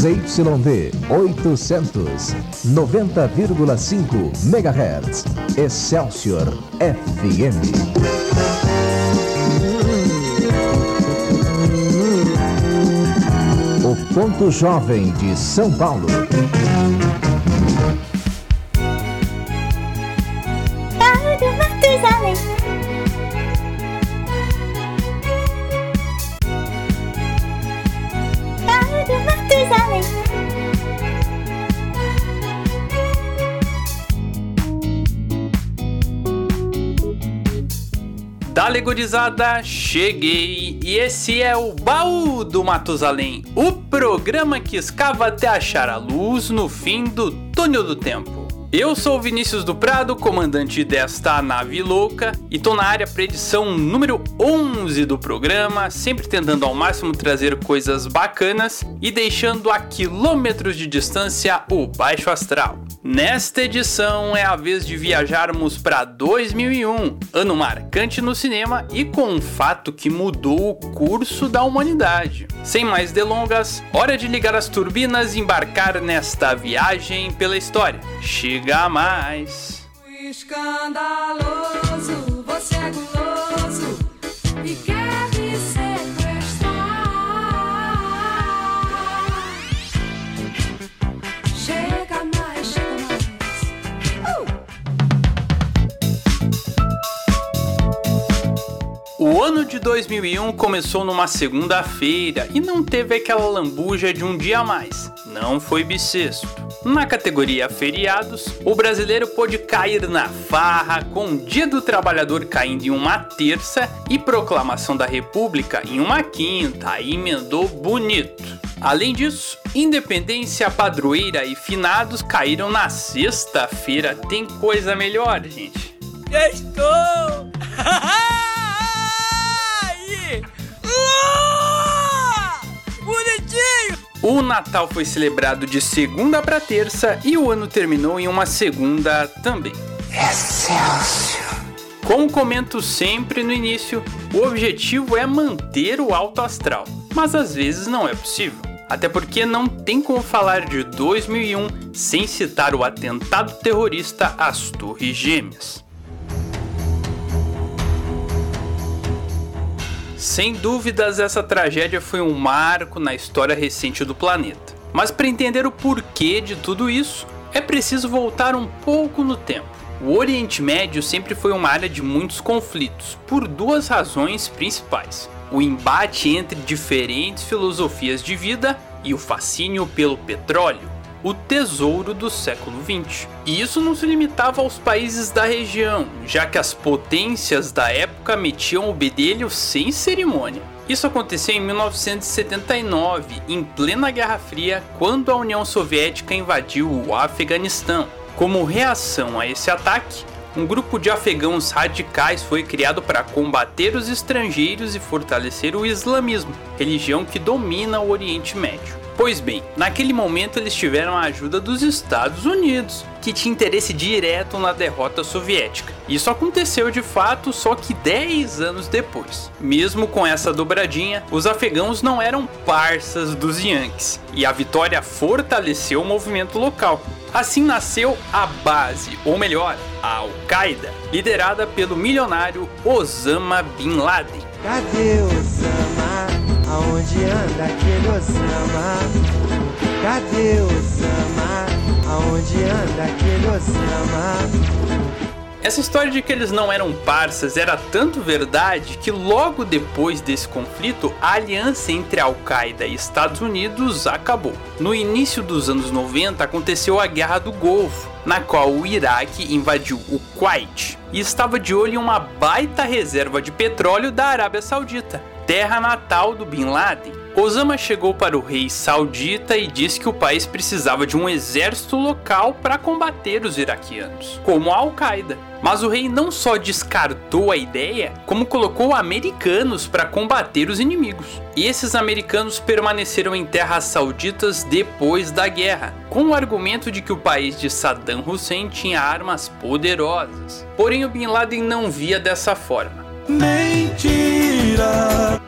ZYD 800, 90,5 MHz. Excelsior FM. O Ponto Jovem de São Paulo. Dale gurizada, cheguei e esse é o Baú do Matusalém, o programa que escava até achar a luz no fim do túnel do tempo. Eu sou Vinícius do Prado, comandante desta nave louca, e tô na área para edição número 11 do programa, sempre tentando ao máximo trazer coisas bacanas e deixando a quilômetros de distância o baixo astral. Nesta edição é a vez de viajarmos para 2001, ano marcante no cinema e com um fato que mudou o curso da humanidade. Sem mais delongas, hora de ligar as turbinas e embarcar nesta viagem pela história. Chega mais! Escandaloso, você é guloso e quer O ano de 2001 começou numa segunda-feira e não teve aquela lambuja de um dia a mais. Não foi bissexto. Na categoria feriados, o brasileiro pôde cair na farra com o Dia do Trabalhador caindo em uma terça e Proclamação da República em uma quinta, aí emendou bonito. Além disso, Independência, Padroeira e Finados caíram na sexta-feira. Tem coisa melhor, gente. Estou! O Natal foi celebrado de segunda para terça e o ano terminou em uma segunda também. Como comento sempre no início, o objetivo é manter o alto astral, mas às vezes não é possível. Até porque não tem como falar de 2001 sem citar o atentado terrorista às Torres Gêmeas. Sem dúvidas, essa tragédia foi um marco na história recente do planeta. Mas para entender o porquê de tudo isso, é preciso voltar um pouco no tempo. O Oriente Médio sempre foi uma área de muitos conflitos, por duas razões principais: o embate entre diferentes filosofias de vida e o fascínio pelo petróleo o tesouro do século XX. E isso não se limitava aos países da região, já que as potências da época metiam o bedelho sem cerimônia. Isso aconteceu em 1979, em plena Guerra Fria, quando a União Soviética invadiu o Afeganistão. Como reação a esse ataque, um grupo de afegãos radicais foi criado para combater os estrangeiros e fortalecer o islamismo, religião que domina o Oriente Médio. Pois bem, naquele momento eles tiveram a ajuda dos Estados Unidos, que tinha interesse direto na derrota soviética. Isso aconteceu de fato só que 10 anos depois. Mesmo com essa dobradinha, os afegãos não eram parças dos Yankees, e a vitória fortaleceu o movimento local. Assim nasceu a base, ou melhor, a Al-Qaeda, liderada pelo milionário Osama Bin Laden. Cadê Osama? Aonde anda aquele Osama? Cadê Osama? Aonde anda aquele Osama? Essa história de que eles não eram parças era tanto verdade que logo depois desse conflito, a aliança entre Al-Qaeda e Estados Unidos acabou. No início dos anos 90 aconteceu a Guerra do Golfo, na qual o Iraque invadiu o Kuwait e estava de olho em uma baita reserva de petróleo da Arábia Saudita, terra natal do Bin Laden. Osama chegou para o rei saudita e disse que o país precisava de um exército local para combater os iraquianos, como a Al-Qaeda. Mas o rei não só descartou a ideia, como colocou americanos para combater os inimigos. E esses americanos permaneceram em terras sauditas depois da guerra, com o argumento de que o país de Saddam Hussein tinha armas poderosas. Porém, o Bin Laden não via dessa forma. Mentira.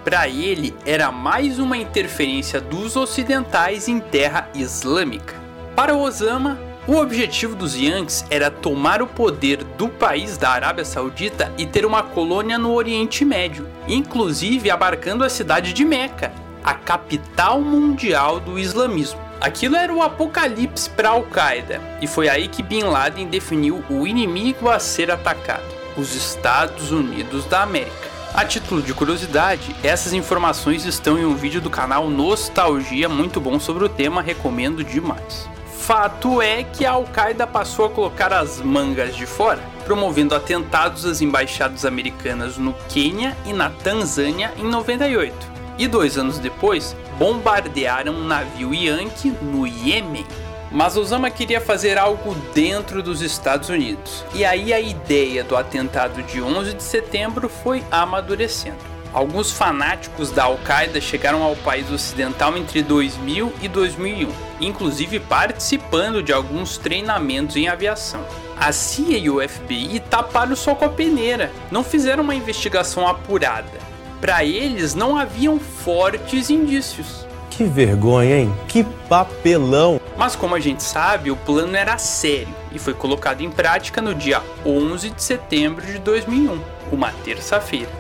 Para ele, era mais uma interferência dos ocidentais em terra islâmica. Para Osama, o objetivo dos Yankees era tomar o poder do país da Arábia Saudita e ter uma colônia no Oriente Médio, inclusive abarcando a cidade de Meca, a capital mundial do islamismo. Aquilo era o apocalipse para Al-Qaeda, e foi aí que Bin Laden definiu o inimigo a ser atacado: os Estados Unidos da América. A título de curiosidade, essas informações estão em um vídeo do canal Nostalgia muito bom sobre o tema, recomendo demais. Fato é que a Al-Qaeda passou a colocar as mangas de fora, promovendo atentados às embaixadas americanas no Quênia e na Tanzânia em 98. E dois anos depois, bombardearam um navio Yankee no Iêmen. Mas Osama queria fazer algo dentro dos Estados Unidos, e aí a ideia do atentado de 11 de setembro foi amadurecendo. Alguns fanáticos da Al-Qaeda chegaram ao país ocidental entre 2000 e 2001, inclusive participando de alguns treinamentos em aviação. A CIA e o FBI taparam só com a peneira, não fizeram uma investigação apurada. Para eles não haviam fortes indícios. Que vergonha, hein? Que papelão! Mas como a gente sabe, o plano era sério e foi colocado em prática no dia 11 de setembro de 2001, uma terça-feira.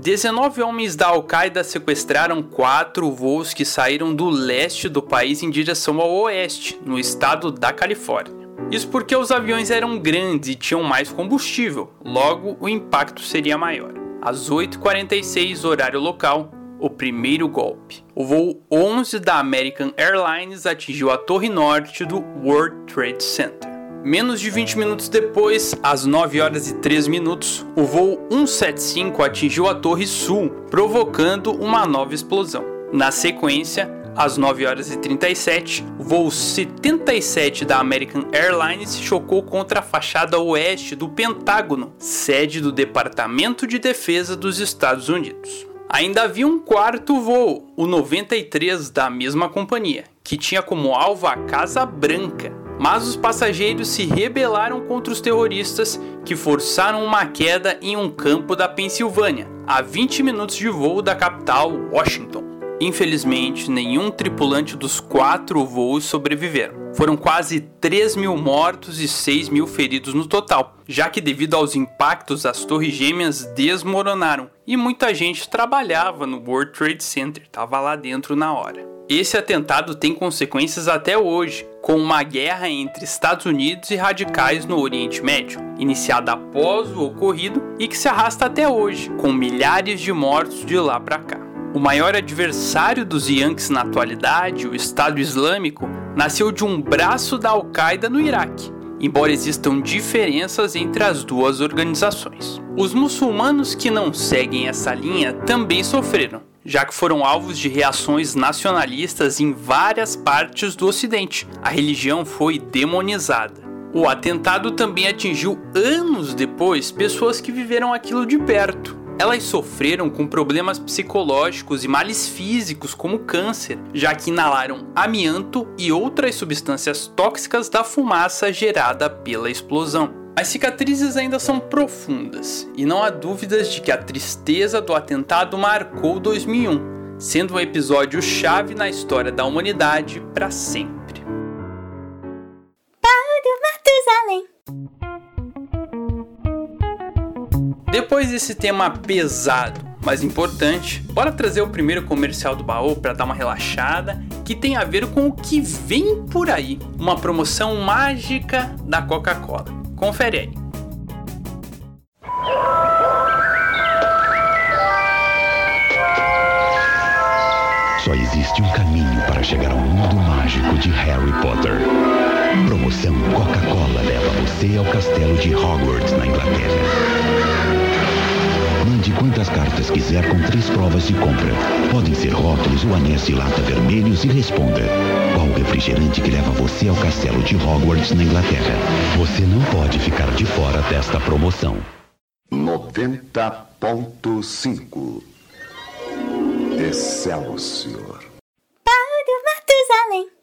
Dezenove homens da Al-Qaeda sequestraram quatro voos que saíram do leste do país em direção ao oeste, no estado da Califórnia. Isso porque os aviões eram grandes e tinham mais combustível, logo o impacto seria maior. Às 8h46, horário local, o primeiro golpe. O voo 11 da American Airlines atingiu a torre norte do World Trade Center. Menos de 20 minutos depois, às 9 horas e 3 minutos, o voo 175 atingiu a torre sul, provocando uma nova explosão. Na sequência, às 9 horas e 37, o voo 77 da American Airlines chocou contra a fachada oeste do Pentágono, sede do Departamento de Defesa dos Estados Unidos. Ainda havia um quarto voo, o 93 da mesma companhia, que tinha como alvo a Casa Branca. Mas os passageiros se rebelaram contra os terroristas que forçaram uma queda em um campo da Pensilvânia, a 20 minutos de voo da capital, Washington. Infelizmente, nenhum tripulante dos quatro voos sobreviveram. Foram quase 3 mil mortos e 6 mil feridos no total, já que, devido aos impactos, as torres gêmeas desmoronaram e muita gente trabalhava no World Trade Center, estava lá dentro na hora. Esse atentado tem consequências até hoje, com uma guerra entre Estados Unidos e radicais no Oriente Médio, iniciada após o ocorrido e que se arrasta até hoje, com milhares de mortos de lá para cá. O maior adversário dos Yankees na atualidade, o Estado Islâmico, nasceu de um braço da Al-Qaeda no Iraque, embora existam diferenças entre as duas organizações. Os muçulmanos que não seguem essa linha também sofreram, já que foram alvos de reações nacionalistas em várias partes do Ocidente. A religião foi demonizada. O atentado também atingiu anos depois pessoas que viveram aquilo de perto. Elas sofreram com problemas psicológicos e males físicos, como câncer, já que inalaram amianto e outras substâncias tóxicas da fumaça gerada pela explosão. As cicatrizes ainda são profundas, e não há dúvidas de que a tristeza do atentado marcou 2001, sendo um episódio chave na história da humanidade para sempre. Paulo Matusalém. Depois desse tema pesado, mas importante, bora trazer o primeiro comercial do baú para dar uma relaxada, que tem a ver com o que vem por aí, uma promoção mágica da Coca-Cola. Confere aí. Só existe um caminho para chegar ao mundo mágico de Harry Potter. Promoção Coca-Cola leva você ao castelo de Hogwarts, na Inglaterra. Mande quantas cartas quiser com três provas de compra. Podem ser rótulos ou anéis de lata vermelhos e responda. Qual o refrigerante que leva você ao castelo de Hogwarts, na Inglaterra? Você não pode ficar de fora desta promoção. 90.5 Excelsior. Paulo Matusalém.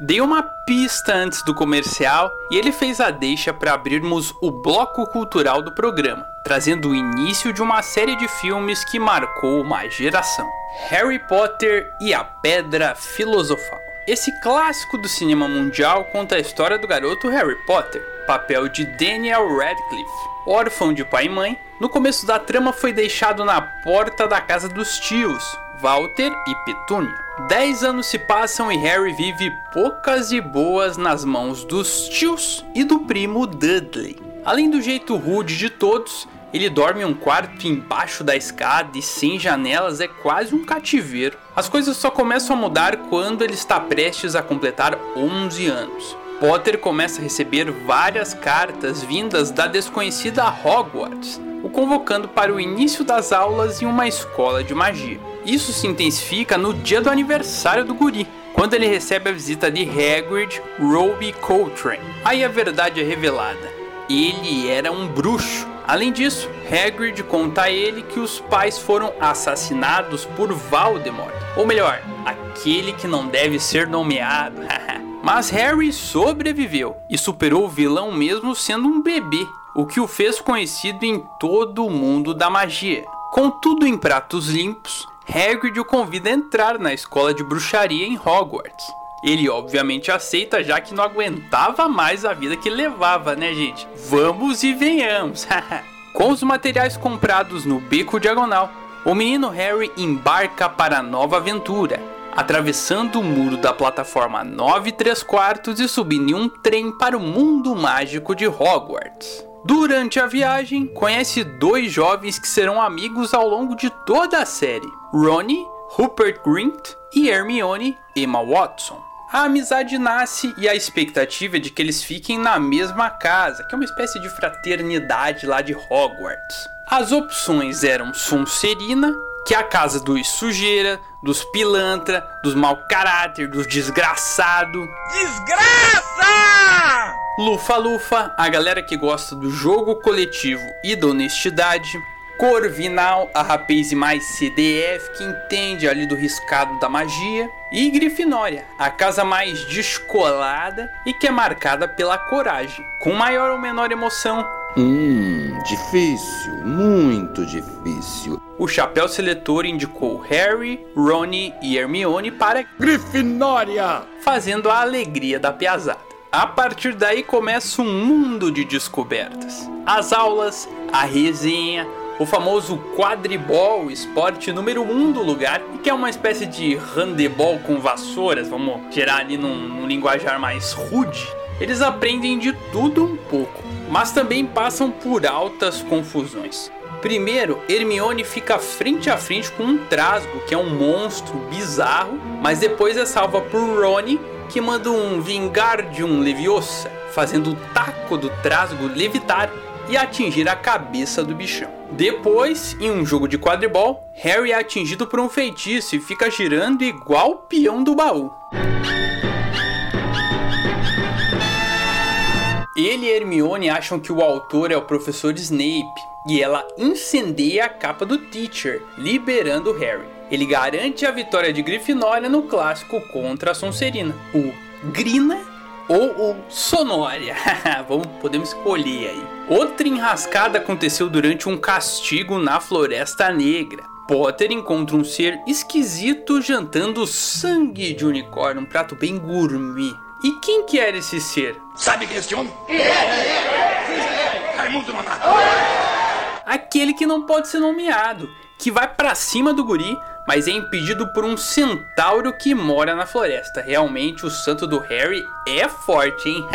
Dei uma pista antes do comercial e ele fez a deixa para abrirmos o bloco cultural do programa, trazendo o início de uma série de filmes que marcou uma geração: Harry Potter e a Pedra Filosofal. Esse clássico do cinema mundial conta a história do garoto Harry Potter, papel de Daniel Radcliffe. Órfão de pai e mãe, no começo da trama foi deixado na porta da casa dos tios, Walter e Petúnia. Dez anos se passam e Harry vive poucas e boas nas mãos dos tios e do primo Dudley. Além do jeito rude de todos, ele dorme em um quarto embaixo da escada e sem janelas é quase um cativeiro. As coisas só começam a mudar quando ele está prestes a completar 11 anos. Potter começa a receber várias cartas vindas da desconhecida Hogwarts, o convocando para o início das aulas em uma escola de magia. Isso se intensifica no dia do aniversário do guri, quando ele recebe a visita de Hagrid Roby Coltrane. Aí a verdade é revelada. Ele era um bruxo. Além disso, Hagrid conta a ele que os pais foram assassinados por Voldemort, ou melhor, aquele que não deve ser nomeado. Mas Harry sobreviveu e superou o vilão mesmo sendo um bebê, o que o fez conhecido em todo o mundo da magia. Com tudo em pratos limpos, Hagrid o convida a entrar na escola de bruxaria em Hogwarts. Ele obviamente aceita, já que não aguentava mais a vida que levava, né, gente? Vamos e venhamos! Com os materiais comprados no Beco Diagonal, o menino Harry embarca para a nova aventura, atravessando o muro da plataforma 9 3 quartos e subindo em um trem para o mundo mágico de Hogwarts. Durante a viagem, conhece dois jovens que serão amigos ao longo de toda a série: Ronnie, Rupert Grint e Hermione Emma Watson. A amizade nasce e a expectativa é de que eles fiquem na mesma casa, que é uma espécie de fraternidade lá de Hogwarts. As opções eram Sonserina, que é a casa dos sujeira, dos pilantra, dos mau caráter, dos desgraçado. Desgraça! Lufa-Lufa, a galera que gosta do jogo coletivo e da honestidade. Corvinal, a rapaz mais CDF que entende ali do riscado da magia. E Grifinória, a casa mais descolada e que é marcada pela coragem. Com maior ou menor emoção, Hum, difícil, muito difícil. o chapéu seletor indicou Harry, Ronnie e Hermione para Grifinória! fazendo a alegria da piazada. A partir daí começa um mundo de descobertas. As aulas, a resenha, o famoso quadribol, esporte número um do lugar, que é uma espécie de handebol com vassouras, vamos gerar ali num, num linguajar mais rude. Eles aprendem de tudo um pouco, mas também passam por altas confusões. Primeiro, Hermione fica frente a frente com um Trasgo, que é um monstro bizarro, mas depois é salva por Rony, que manda um Vingardium Leviosa, fazendo o taco do Trasgo levitar e atingir a cabeça do bichão. Depois, em um jogo de quadribol, Harry é atingido por um feitiço e fica girando igual o peão do baú. Ele e Hermione acham que o autor é o professor Snape e ela incendeia a capa do Teacher, liberando Harry. Ele garante a vitória de Grifinória no clássico contra a Sonserina, o Grina ou o Sonória. Vamos, podemos escolher aí. Outra enrascada aconteceu durante um castigo na Floresta Negra. Potter encontra um ser esquisito jantando sangue de unicórnio, um prato bem gourmet. E quem que era esse ser? Sabe quem é esse homem? Raimundo Nonato. Aquele que não pode ser nomeado, que vai pra cima do guri, mas é impedido por um centauro que mora na floresta. Realmente o santo do Harry é forte, hein?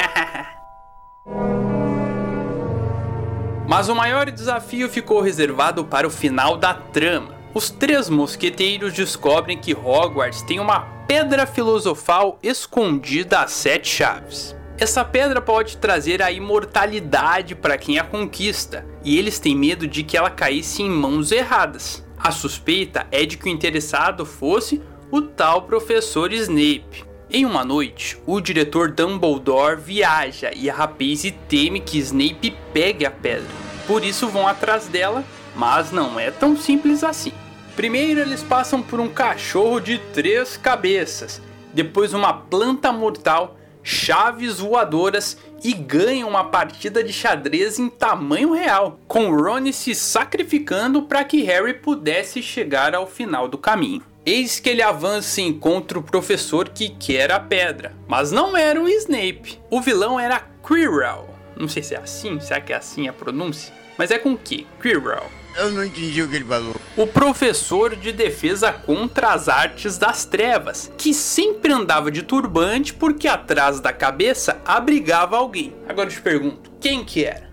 Mas o maior desafio ficou reservado para o final da trama. Os três mosqueteiros descobrem que Hogwarts tem uma pedra filosofal escondida a sete chaves. Essa pedra pode trazer a imortalidade para quem a conquista, e eles têm medo de que ela caísse em mãos erradas. A suspeita é de que o interessado fosse o tal professor Snape. Em uma noite, o diretor Dumbledore viaja e a Rapaze teme que Snape pegue a pedra. Por isso vão atrás dela, mas não é tão simples assim. Primeiro eles passam por um cachorro de três cabeças, depois uma planta mortal, chaves voadoras e ganha uma partida de xadrez em tamanho real, com Ron se sacrificando para que Harry pudesse chegar ao final do caminho. Eis que ele avança e encontra o professor que quer a pedra, mas não era o Snape. O vilão era Quirrell. Não sei se é assim, será que é assim a pronúncia? Mas é com que? Quirrell. Eu não entendi o que ele falou. O professor de defesa contra as artes das trevas, que sempre andava de turbante porque atrás da cabeça abrigava alguém. Agora eu te pergunto, quem que era?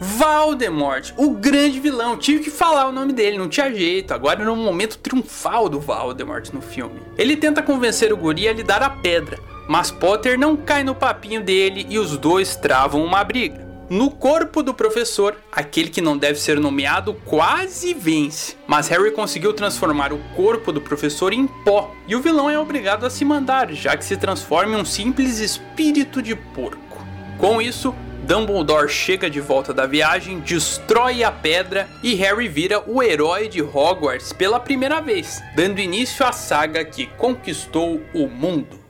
Valdemort, o grande vilão. Tive que falar o nome dele, não tinha jeito. Agora no momento triunfal do Valdemort no filme. Ele tenta convencer o guri a lhe dar a pedra, mas Potter não cai no papinho dele e os dois travam uma briga. No corpo do professor, aquele que não deve ser nomeado quase vence, mas Harry conseguiu transformar o corpo do professor em pó, e o vilão é obrigado a se mandar, já que se transforma em um simples espírito de porco. Com isso, Dumbledore chega de volta da viagem, destrói a pedra e Harry vira o herói de Hogwarts pela primeira vez, dando início à saga que conquistou o mundo.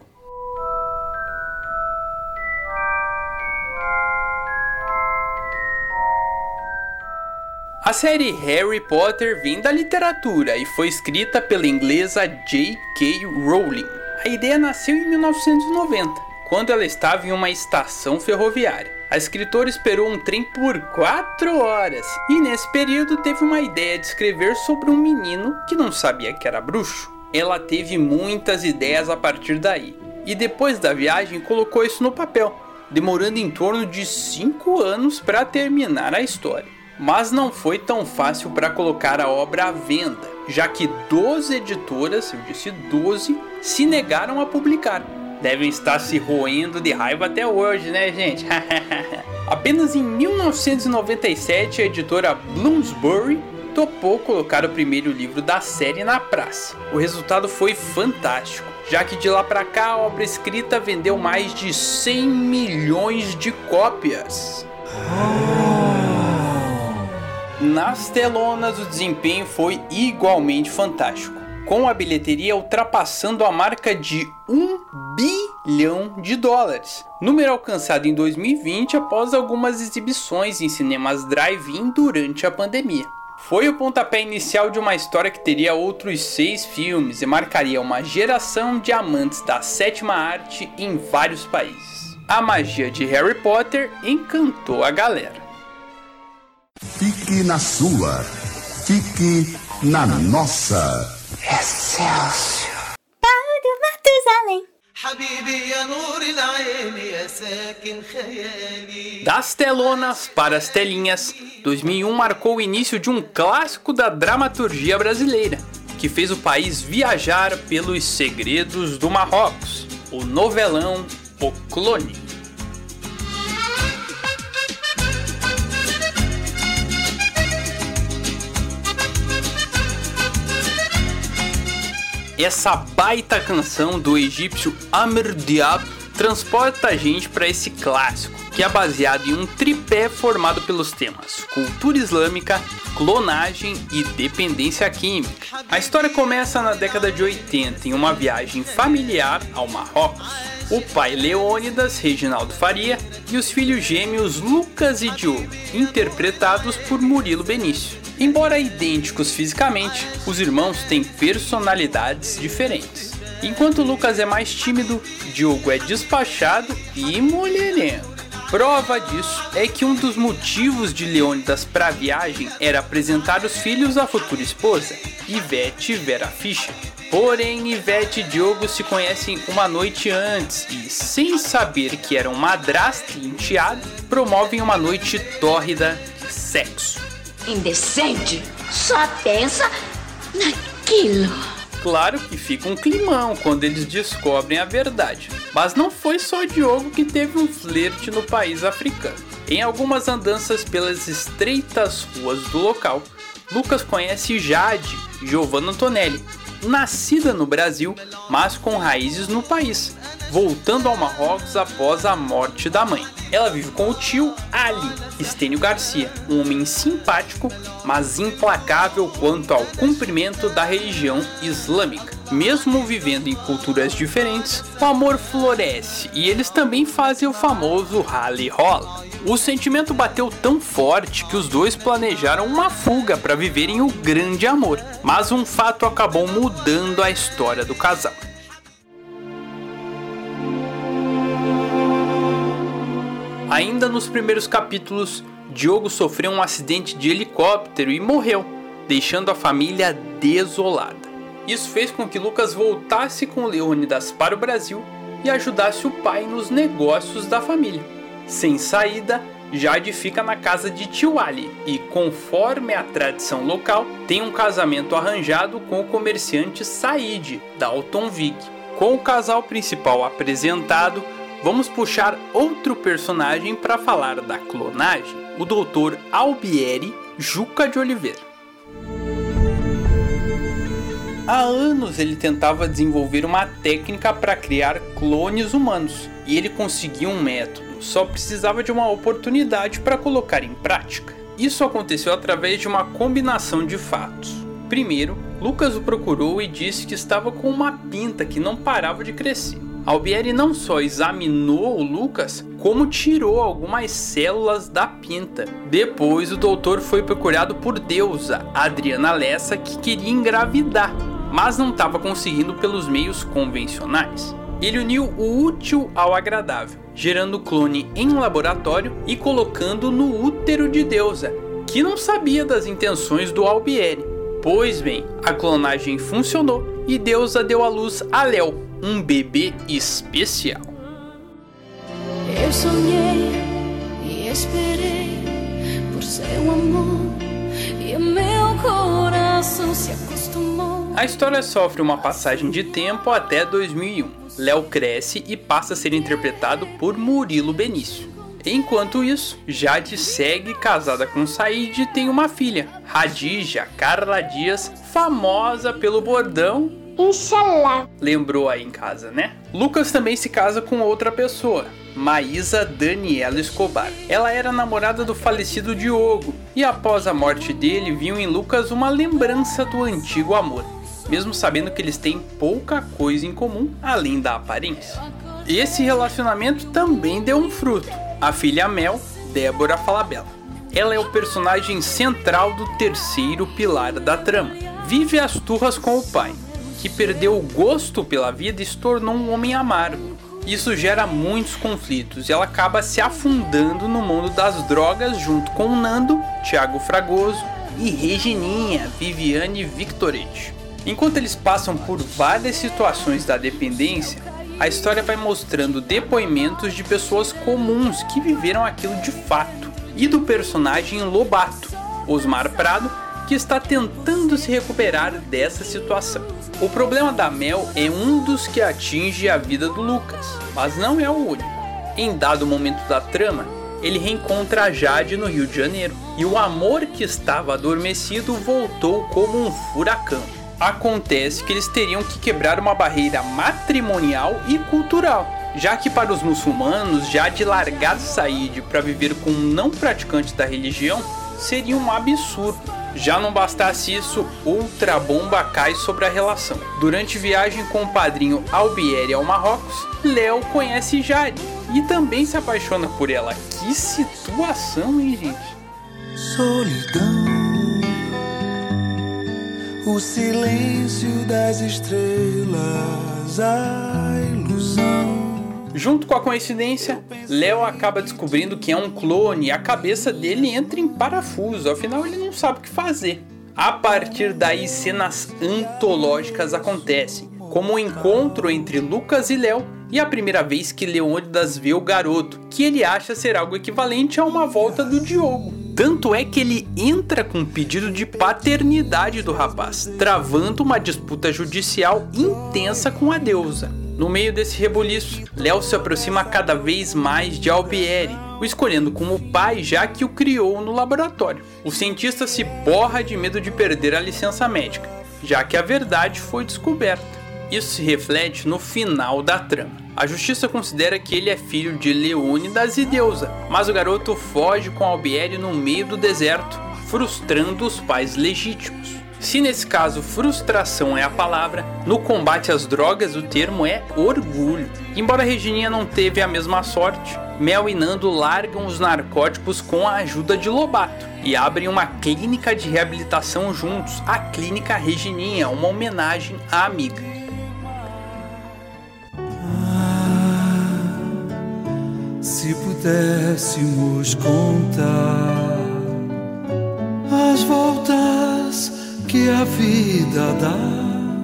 A série Harry Potter vem da literatura e foi escrita pela inglesa J.K. Rowling. A ideia nasceu em 1990, quando ela estava em uma estação ferroviária. A escritora esperou um trem por 4 horas e nesse período teve uma ideia de escrever sobre um menino que não sabia que era bruxo. Ela teve muitas ideias a partir daí e depois da viagem colocou isso no papel, demorando em torno de 5 anos para terminar a história. Mas não foi tão fácil para colocar a obra à venda, já que 12 editoras, eu disse 12, se negaram a publicar. Devem estar se roendo de raiva até hoje, né, gente? Apenas em 1997 a editora Bloomsbury topou colocar o primeiro livro da série na praça. O resultado foi fantástico, já que de lá para cá a obra escrita vendeu mais de 100 milhões de cópias. Nas telonas, o desempenho foi igualmente fantástico, com a bilheteria ultrapassando a marca de 1 bilhão de dólares, número alcançado em 2020 após algumas exibições em cinemas drive-in durante a pandemia. Foi o pontapé inicial de uma história que teria outros seis filmes e marcaria uma geração de amantes da sétima arte em vários países. A magia de Harry Potter encantou a galera. Fique na sua. Fique na nossa. Excelsior. Pau do Matusalém. Das telonas para as telinhas, 2001 marcou o início de um clássico da dramaturgia brasileira, que fez o país viajar pelos segredos do Marrocos, o novelão O Clone. Essa baita canção do egípcio Amr Diab transporta a gente para esse clássico, que é baseado em um tripé formado pelos temas cultura islâmica, clonagem e dependência química. A história começa na década de 80 em uma viagem familiar ao Marrocos. O pai Leônidas, Reginaldo Faria, e os filhos gêmeos Lucas e Diogo, interpretados por Murilo Benício. Embora idênticos fisicamente, os irmãos têm personalidades diferentes. Enquanto Lucas é mais tímido, Diogo é despachado e mulherengo. Prova disso é que um dos motivos de Leônidas para a viagem era apresentar os filhos à futura esposa, Ivete Vera Fischer. Porém, Ivete e Diogo se conhecem uma noite antes e, sem saber que eram madrasta e enteado, promovem uma noite tórrida de sexo. Indecente! Só pensa naquilo. Claro que fica um climão quando eles descobrem a verdade. Mas não foi só Diogo que teve um flerte no país africano. Em algumas andanças pelas estreitas ruas do local, Lucas conhece Jade Giovanna Antonelli, nascida no Brasil, mas com raízes no país. Voltando ao Marrocos após a morte da mãe. Ela vive com o tio Ali Estênio Garcia, um homem simpático, mas implacável quanto ao cumprimento da religião islâmica. Mesmo vivendo em culturas diferentes, o amor floresce e eles também fazem o famoso rally rola. O sentimento bateu tão forte que os dois planejaram uma fuga para viverem o grande amor, mas um fato acabou mudando a história do casal. Ainda nos primeiros capítulos, Diogo sofreu um acidente de helicóptero e morreu, deixando a família desolada. Isso fez com que Lucas voltasse com Leônidas para o Brasil e ajudasse o pai nos negócios da família. Sem saída, Jade fica na casa de tio Ali e, conforme a tradição local, tem um casamento arranjado com o comerciante Said, da Altonvik. Com o casal principal apresentado, vamos puxar outro personagem para falar da clonagem, o Dr. Albieri Juca de Oliveira. Há anos ele tentava desenvolver uma técnica para criar clones humanos e ele conseguiu um método, só precisava de uma oportunidade para colocar em prática. Isso aconteceu através de uma combinação de fatos. Primeiro, Lucas o procurou e disse que estava com uma pinta que não parava de crescer. Albieri não só examinou o Lucas, como tirou algumas células da pinta. Depois, o doutor foi procurado por deusa Adriana Lessa, que queria engravidar, mas não estava conseguindo pelos meios convencionais. Ele uniu o útil ao agradável, gerando o clone em laboratório e colocando no útero de deusa, que não sabia das intenções do Albieri. Pois bem, a clonagem funcionou e Deusa deu à luz a Léo, um bebê especial. Eu sonhei e esperei por seu amor e meu coração se acostumou. A história sofre uma passagem de tempo até 2001. Léo cresce e passa a ser interpretado por Murilo Benício. Enquanto isso, Jade segue casada com Said e tem uma filha, Radija Carla Dias, famosa pelo bordão Inshallah. Lembrou aí em casa, né? Lucas também se casa com outra pessoa, Maísa Daniela Escobar. Ela era namorada do falecido Diogo e após a morte dele viu em Lucas uma lembrança do antigo amor, mesmo sabendo que eles têm pouca coisa em comum além da aparência. Esse relacionamento também deu um fruto, a filha Mel, Débora Falabella. Ela é o personagem central do terceiro pilar da trama. Vive as turras com o pai, que perdeu o gosto pela vida e se tornou um homem amargo. Isso gera muitos conflitos e ela acaba se afundando no mundo das drogas junto com Nando, Thiago Fragoso e Regininha, Viviane Victoretti. Enquanto eles passam por várias situações da dependência, a história vai mostrando depoimentos de pessoas comuns que viveram aquilo de fato e do personagem Lobato, Osmar Prado, que está tentando se recuperar dessa situação. O problema da Mel é um dos que atinge a vida do Lucas, mas não é o único. Em dado momento da trama, ele reencontra a Jade no Rio de Janeiro e o amor que estava adormecido voltou como um furacão. Acontece que eles teriam que quebrar uma barreira matrimonial e cultural, já que para os muçulmanos, Jade largar Said para viver com um não praticante da religião seria um absurdo. Já não bastasse isso, outra bomba cai sobre a relação. Durante viagem com o padrinho Albieri ao Marrocos, Léo conhece Jade e também se apaixona por ela. Que situação, hein, gente? Solidão, o silêncio das estrelas, a ilusão. Junto com a coincidência, Léo acaba descobrindo que é um clone e a cabeça dele entra em parafuso, afinal ele não sabe o que fazer. A partir daí, cenas antológicas acontecem, como o encontro entre Lucas e Léo e a primeira vez que Leônidas vê o garoto, que ele acha ser algo equivalente a uma volta do Diogo. Tanto é que ele entra com pedido de paternidade do rapaz, travando uma disputa judicial intensa com a deusa. No meio desse rebuliço, Léo se aproxima cada vez mais de Albieri, o escolhendo como pai já que o criou no laboratório. O cientista se borra de medo de perder a licença médica, já que a verdade foi descoberta. Isso se reflete no final da trama. A justiça considera que ele é filho de Leônidas e Deusa, mas o garoto foge com Albieri no meio do deserto, frustrando os pais legítimos. Se nesse caso frustração é a palavra, no combate às drogas o termo é orgulho. Embora Regininha não teve a mesma sorte, Mel e Nando largam os narcóticos com a ajuda de Lobato e abrem uma clínica de reabilitação juntos, a Clínica Regininha, uma homenagem à amiga. Se pudéssemos contar as voltas que a vida dá.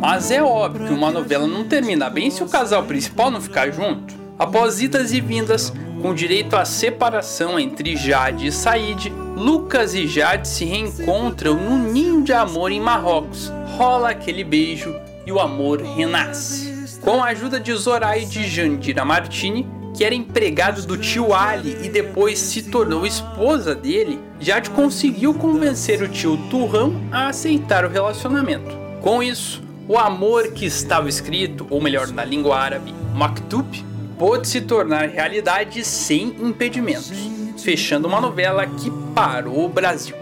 Mas é óbvio que uma novela não termina bem se o casal principal não ficar junto. Após idas e vindas, com direito à separação entre Jade e Said, Lucas e Jade se reencontram no ninho de amor em Marrocos. Rola aquele beijo e o amor renasce. Com a ajuda de Zoraide e Jandira Martini, que era empregado do tio Ali e depois se tornou esposa dele, Jade conseguiu convencer o tio Turrão a aceitar o relacionamento. Com isso, o amor que estava escrito, ou melhor, na língua árabe, Maktub, pôde se tornar realidade sem impedimentos, fechando uma novela que parou o Brasil.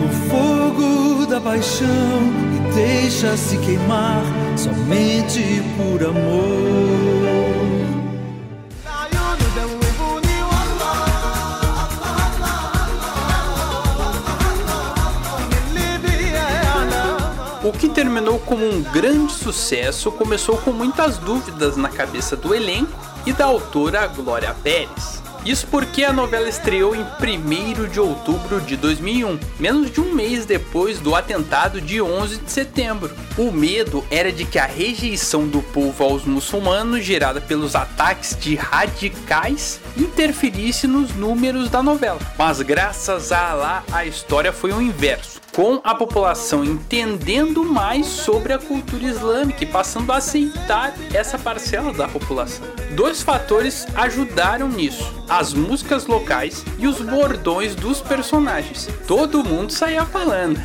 No fogo da paixão deixa-se queimar somente por amor. O que terminou como um grande sucesso começou com muitas dúvidas na cabeça do elenco e da autora Glória Pérez. Isso porque a novela estreou em 1 de outubro de 2001, menos de um mês depois do atentado de 11 de setembro. O medo era de que a rejeição do povo aos muçulmanos, gerada pelos ataques de radicais, interferisse nos números da novela. Mas graças a Allah, a história foi o inverso com a população entendendo mais sobre a cultura islâmica e passando a aceitar essa parcela da população. Dois fatores ajudaram nisso: as músicas locais e os bordões dos personagens. Todo mundo saía falando.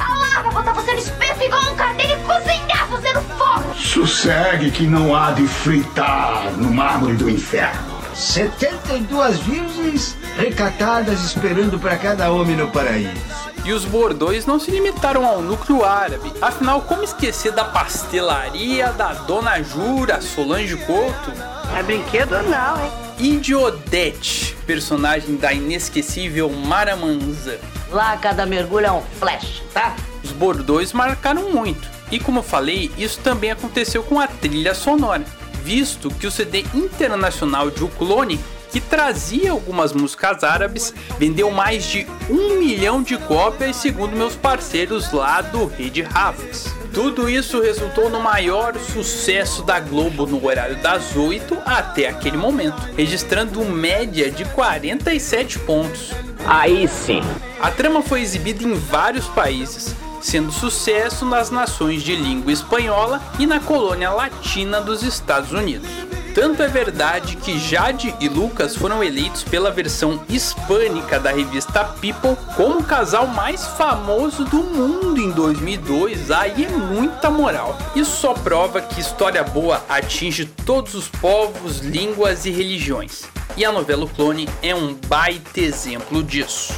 Allah vai botar você no espeto igual um carteiro e cozinhar você no fogo! Sossegue que não há de fritar no mármore do inferno. 72 virgens recatadas esperando para cada homem no paraíso. E os bordões não se limitaram ao núcleo árabe. Afinal, como esquecer da pastelaria da Dona Jura, Solange Couto? É brinquedo não, hein? E de Odete, personagem da inesquecível Maramanzã. Lá cada mergulho é um flash, tá? Os bordões marcaram muito. E como eu falei, isso também aconteceu com a trilha sonora, visto que o CD internacional de O Clone que trazia algumas músicas árabes, vendeu mais de um milhão de cópias, segundo meus parceiros lá do Rede Rafas. Tudo isso resultou no maior sucesso da Globo no horário das 8 até aquele momento, registrando média de 47 pontos. Aí sim. A trama foi exibida em vários países, sendo sucesso nas nações de língua espanhola e na colônia latina dos Estados Unidos. Tanto é verdade que Jade e Lucas foram eleitos pela versão hispânica da revista People como o casal mais famoso do mundo em 2002. Aí é muita moral. Isso só prova que história boa atinge todos os povos, línguas e religiões. E a novela o Clone é um baita exemplo disso.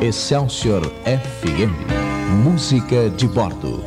Excelsior FM. Música de bordo.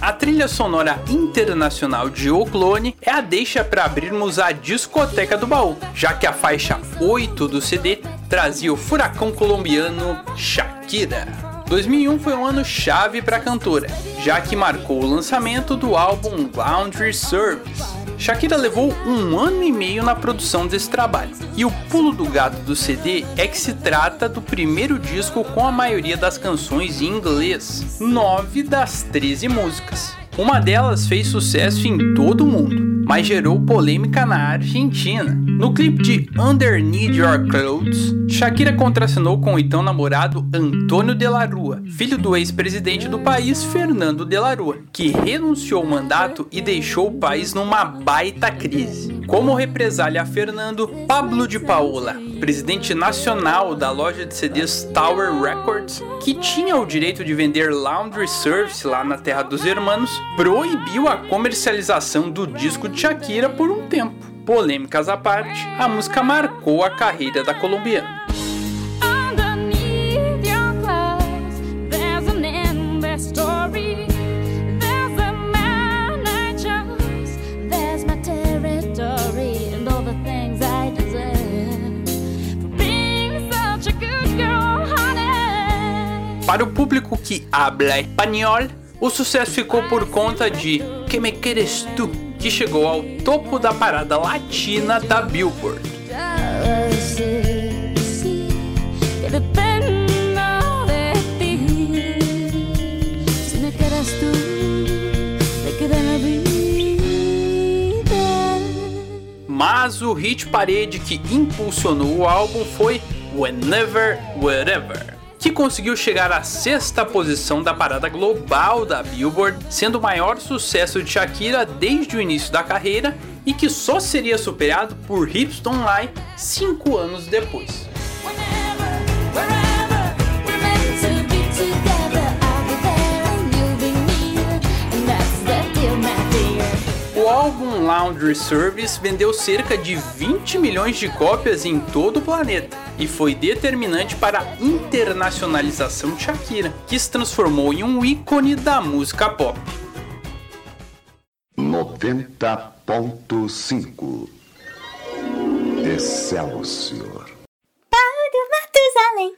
A trilha sonora internacional de O Clone é a deixa para abrirmos a discoteca do baú, já que a faixa 8 do CD trazia o furacão colombiano Shakira. 2001 foi um ano chave para a cantora, já que marcou o lançamento do álbum Laundry Service. Shakira levou um ano e meio na produção desse trabalho, e o pulo do gato do CD é que se trata do primeiro disco com a maioria das canções em inglês, 9 das 13 músicas. Uma delas fez sucesso em todo o mundo, mas gerou polêmica na Argentina. No clipe de Underneath Your Clothes, Shakira contracenou com o então namorado Antônio de la Rua, filho do ex-presidente do país, Fernando de la Rua, que renunciou ao mandato e deixou o país numa baita crise. Como represália a Fernando, Pablo de Paola, presidente nacional da loja de CDs Tower Records, que tinha o direito de vender laundry service lá na terra dos hermanos, proibiu a comercialização do disco de Shakira por um tempo. Polêmicas à parte, a música marcou a carreira da colombiana. Para o público que habla espanhol, o sucesso ficou por conta de Que Me Queres Tu, que chegou ao topo da parada latina da Billboard. Mas o hit parede que impulsionou o álbum foi Whenever, Wherever, que conseguiu chegar à sexta posição da parada global da Billboard, sendo o maior sucesso de Shakira desde o início da carreira e que só seria superado por Hips Don't Lie cinco anos depois. O álbum Laundry Service vendeu cerca de 20 milhões de cópias em todo o planeta e foi determinante para a internacionalização de Shakira, que se transformou em um ícone da música pop. 90.5 Excelsior. Paulo Matusalém.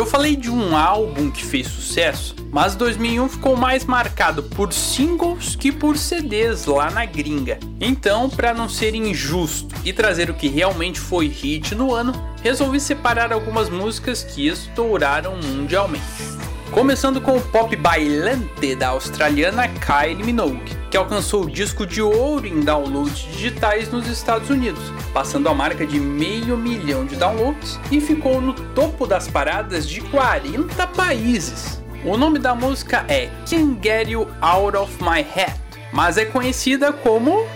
Eu falei de um álbum que fez sucesso, mas 2001 ficou mais marcado por singles que por CDs lá na gringa. Então, para não ser injusto e trazer o que realmente foi hit no ano, resolvi separar algumas músicas que estouraram mundialmente. Começando com o pop bailante da australiana Kylie Minogue, que alcançou o disco de ouro em downloads digitais nos Estados Unidos, passando a marca de meio milhão de downloads e ficou no topo das paradas de 40 países. O nome da música é Can't Get You Out of My Head, mas é conhecida como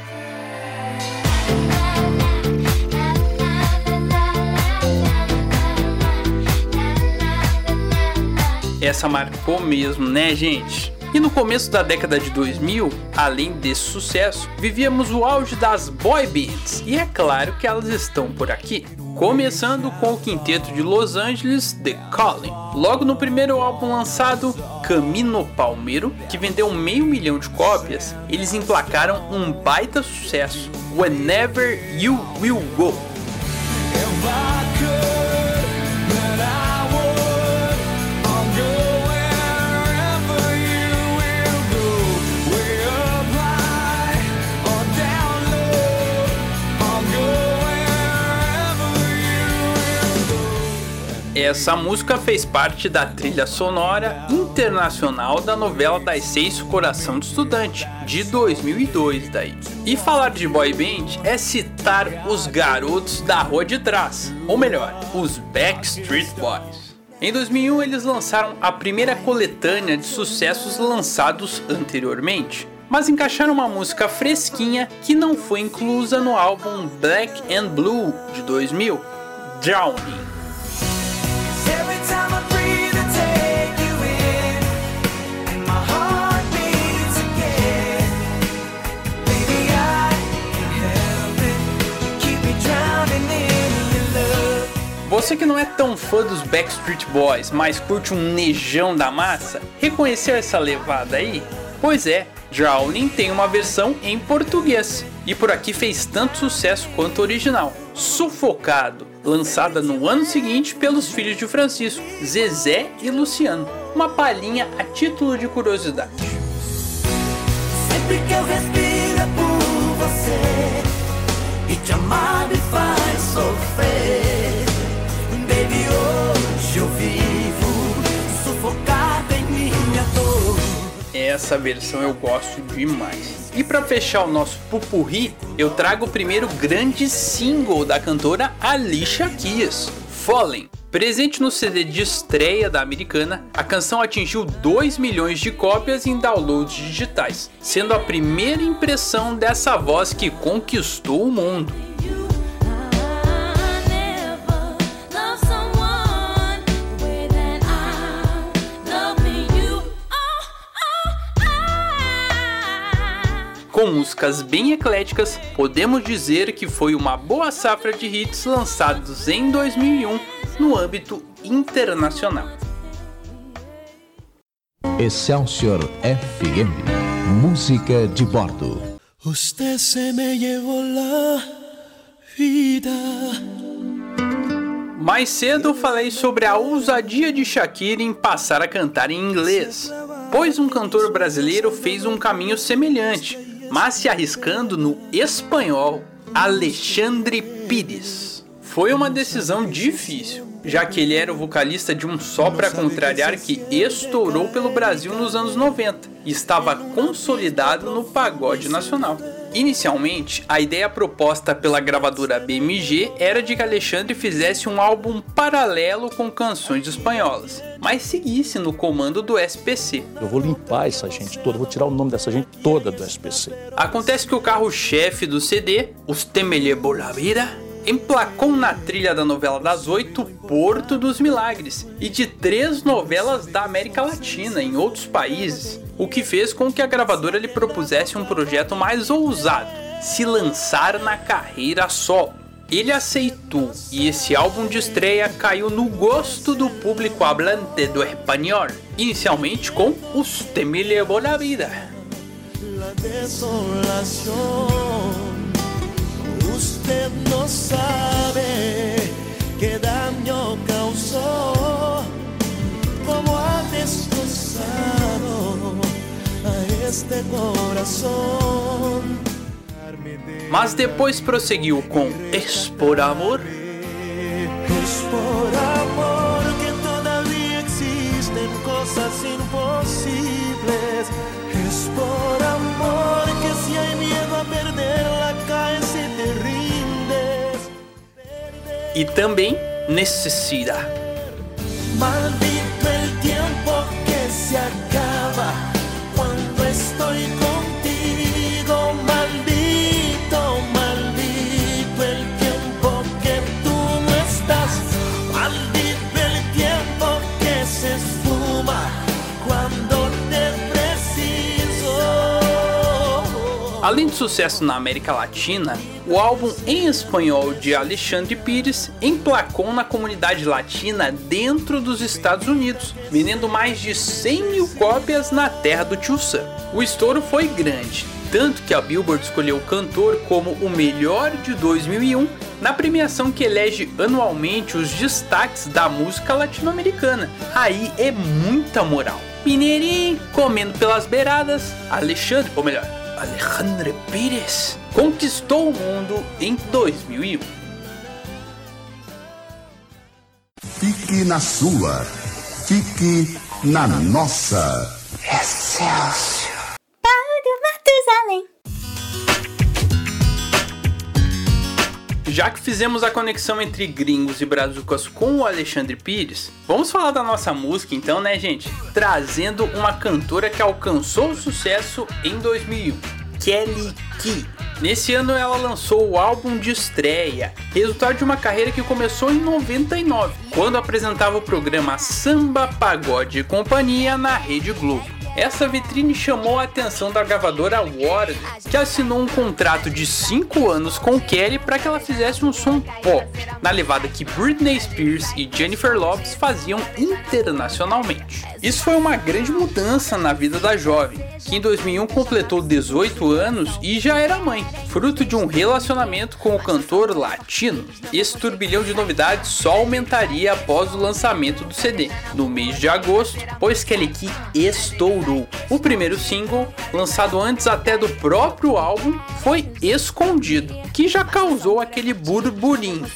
Essa marcou mesmo, né, gente? E no começo da década de 2000, além desse sucesso, vivíamos o auge das boy bands, e é claro que elas estão por aqui. Começando com o quinteto de Los Angeles, The Calling. Logo no primeiro álbum lançado, Camino Palmeiro, que vendeu meio milhão de cópias, eles emplacaram um baita sucesso, Whenever You Will Go. Essa música fez parte da trilha sonora internacional da novela das seis Coração de Estudante, de 2002 daí. E falar de boy band é citar os garotos da rua de trás, ou melhor, os Backstreet Boys. Em 2001 eles lançaram a primeira coletânea de sucessos lançados anteriormente, mas encaixaram uma música fresquinha que não foi inclusa no álbum Black and Blue de 2000, Drowning. Você que não é tão fã dos Backstreet Boys, mas curte um nejão da massa, reconheceu essa levada aí? Pois é, Drowning tem uma versão em português e por aqui fez tanto sucesso quanto o original. Sufocado, lançada no ano seguinte pelos filhos de Francisco, Zezé e Luciano. Uma palhinha a título de curiosidade. Sempre que eu respiro é por você E te amar me faz sofrer hoje eu vivo Sufocado em minha dor Essa versão eu gosto demais. E para fechar o nosso pupurri, eu trago o primeiro grande single da cantora Alicia Keys, Fallen. Presente no CD de estreia da americana, a canção atingiu 2 milhões de cópias em downloads digitais, sendo a primeira impressão dessa voz que conquistou o mundo. Com músicas bem ecléticas, podemos dizer que foi uma boa safra de hits lançados em 2001 no âmbito internacional. Excelsior FM Música de Bordo. Usted se me llevó la vida. Mais cedo falei sobre a ousadia de Shakira em passar a cantar em inglês, pois um cantor brasileiro fez um caminho semelhante, mas se arriscando no espanhol, Alexandre Pires. Foi uma decisão difícil, já que ele era o vocalista de um Só Pra Contrariar que estourou pelo Brasil nos anos 90 e estava consolidado no pagode nacional. Inicialmente, a ideia proposta pela gravadora BMG era de que Alexandre fizesse um álbum paralelo com canções espanholas, mas seguisse no comando do SPC. Eu vou limpar essa gente toda, vou tirar o nome dessa gente toda do SPC. Acontece que o carro-chefe do CD, Os Temelé la Vida, emplacou na trilha da novela das oito Porto dos Milagres e de três novelas da América Latina em outros países, o que fez com que a gravadora lhe propusesse um projeto mais ousado, se lançar na carreira solo. Ele aceitou e esse álbum de estreia caiu no gosto do público hablante do espanhol, inicialmente com Os Te Me Levó la Vida. Usted no sabe qué daño causó, como ha destrozado a este corazón. Mas depois prosseguiu com Es por amor. Es por E também Necessidade. Além de sucesso na América Latina, o álbum em espanhol de Alexandre Pires emplacou na comunidade latina dentro dos Estados Unidos, vendendo mais de 100 mil cópias na terra do Tio Sam. O estouro foi grande, tanto que a Billboard escolheu o cantor como o melhor de 2001 na premiação que elege anualmente os destaques da música latino-americana. Aí é muita moral. Mineirinho comendo pelas beiradas, Alexandre, ou melhor, Alejandro Pires conquistou o mundo em 2001. Fique na sua. Fique na nossa. Excelsior. Já que fizemos a conexão entre gringos e brazucas com o Alexandre Pires, vamos falar da nossa música então, né, gente? Trazendo uma cantora que alcançou o sucesso em 2001, Kelly Key. Nesse ano ela lançou o álbum de estreia, resultado de uma carreira que começou em 99, quando apresentava o programa Samba, Pagode e Companhia na Rede Globo. Essa vitrine chamou a atenção da gravadora Warner, que assinou um contrato de 5 anos com Kelly para que ela fizesse um som pop, na levada que Britney Spears e Jennifer Lopez faziam internacionalmente. Isso foi uma grande mudança na vida da jovem, que em 2001 completou 18 anos e já era mãe, fruto de um relacionamento com o cantor latino. Esse turbilhão de novidades só aumentaria após o lançamento do CD, no mês de agosto, pois Kelly Key estourou. O primeiro single, lançado antes até do próprio álbum, foi Escondido, que já causou aquele burburinho.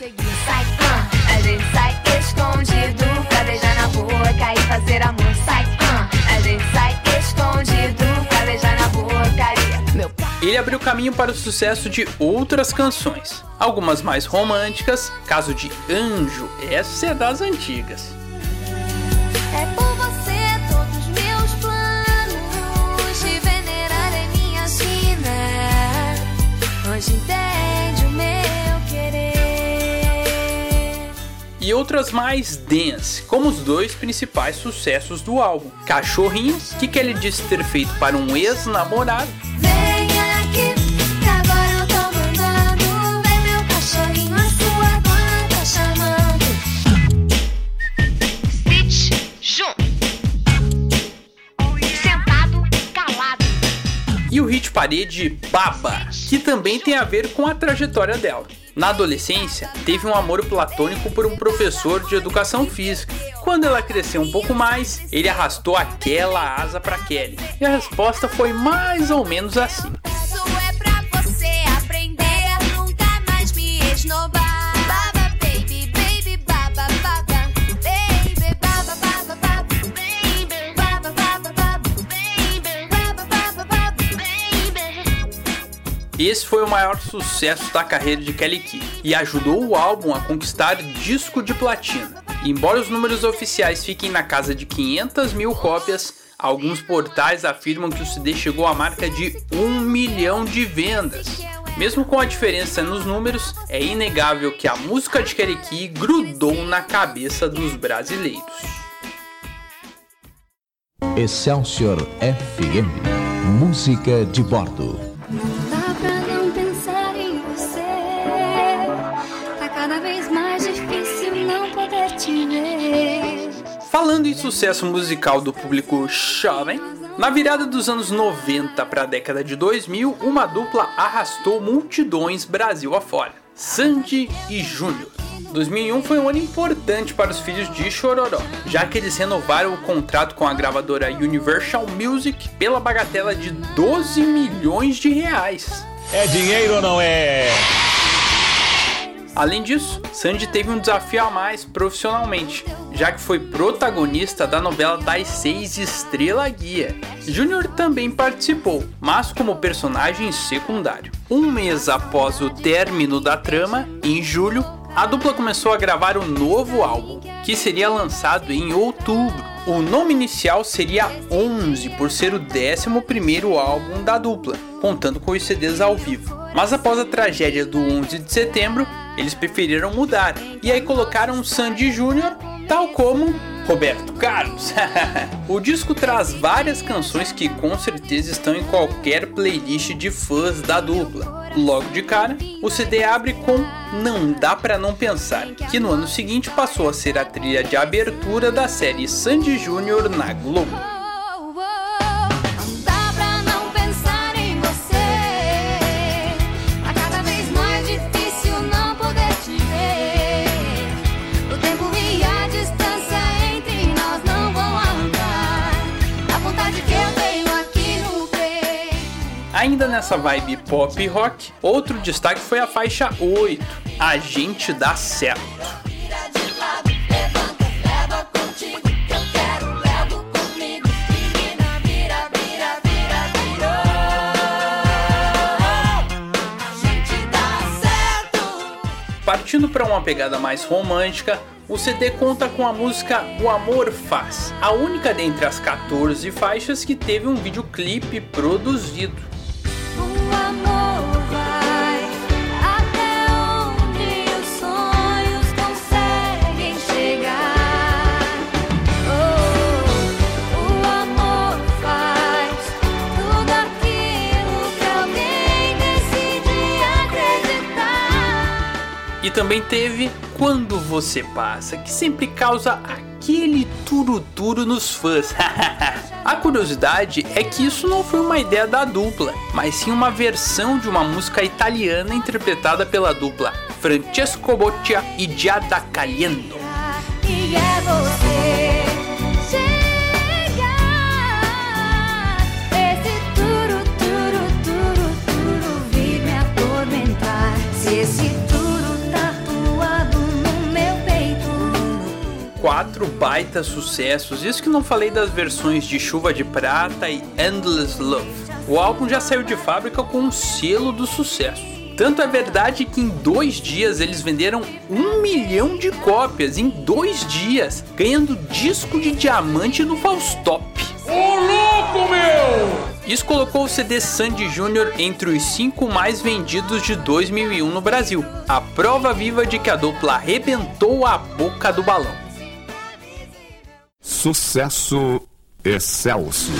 Ele abriu caminho para o sucesso de outras canções, algumas mais românticas, caso de Anjo, essa é das antigas. É E outras mais dance, como os dois principais sucessos do álbum: Cachorrinho, que Kelly disse ter feito para um ex-namorado, que tá calado. e o hit parede Baba, que também tem a ver com a trajetória dela. Na adolescência, teve um amor platônico por um professor de educação física. Quando ela cresceu um pouco mais, ele arrastou aquela asa para Kelly. E a resposta foi mais ou menos assim. Isso é pra você aprender nunca mais me esnobar. Esse foi o maior sucesso da carreira de Kelly Key e ajudou o álbum a conquistar disco de platina. Embora os números oficiais fiquem na casa de 500 mil cópias, alguns portais afirmam que o CD chegou à marca de 1 milhão de vendas. Mesmo com a diferença nos números, é inegável que a música de Kelly Key grudou na cabeça dos brasileiros. Excelsior FM. Música de bordo. Sucesso musical do público jovem, na virada dos anos 90 para a década de 2000, uma dupla arrastou multidões Brasil afora: Sandy e Júnior. 2001 foi um ano importante para os filhos de Chororó, já que eles renovaram o contrato com a gravadora Universal Music pela bagatela de 12 milhões de reais. É dinheiro ou não é? Além disso, Sandy teve um desafio a mais profissionalmente, já que foi protagonista da novela das seis Estrela Guia. Júnior também participou, mas como personagem secundário. Um mês após o término da trama, em julho, a dupla começou a gravar um novo álbum, que seria lançado em outubro. O nome inicial seria 11 por ser o 11º álbum da dupla, contando com os CDs ao vivo. Mas após a tragédia do 11 de setembro, eles preferiram mudar e aí colocaram Sandy Júnior, tal como Roberto Carlos. o disco traz várias canções que com certeza estão em qualquer playlist de fãs da dupla. Logo de cara, o CD abre com Não Dá Pra Não Pensar, que no ano seguinte passou a ser a trilha de abertura da série Sandy Júnior na Globo. Ainda nessa vibe pop rock, outro destaque foi a faixa 8, A Gente Dá Certo. Leva contigo que eu quero, levo comigo. Menina, vira, vira, vira, virou. A gente dá certo. Partindo para uma pegada mais romântica, o CD conta com a música O Amor Faz, a única dentre as 14 faixas que teve um videoclipe produzido. E também teve Quando Você Passa, que sempre causa aquele turuturo nos fãs. A curiosidade é que isso não foi uma ideia da dupla, mas sim uma versão de uma música italiana interpretada pela dupla Francesco Boccia e Giada Caliendo. É. Esse quatro baita sucessos, isso que não falei das versões de Chuva de Prata e Endless Love. O álbum já saiu de fábrica com um selo do sucesso. Tanto é verdade que em dois dias eles venderam um milhão de cópias em dois dias, ganhando disco de diamante no Faustop. Ô louco, meu! Isso colocou o CD Sandy Júnior entre os cinco mais vendidos de 2001 no Brasil, a prova viva de que a dupla arrebentou a boca do balão. Sucesso Excelsior.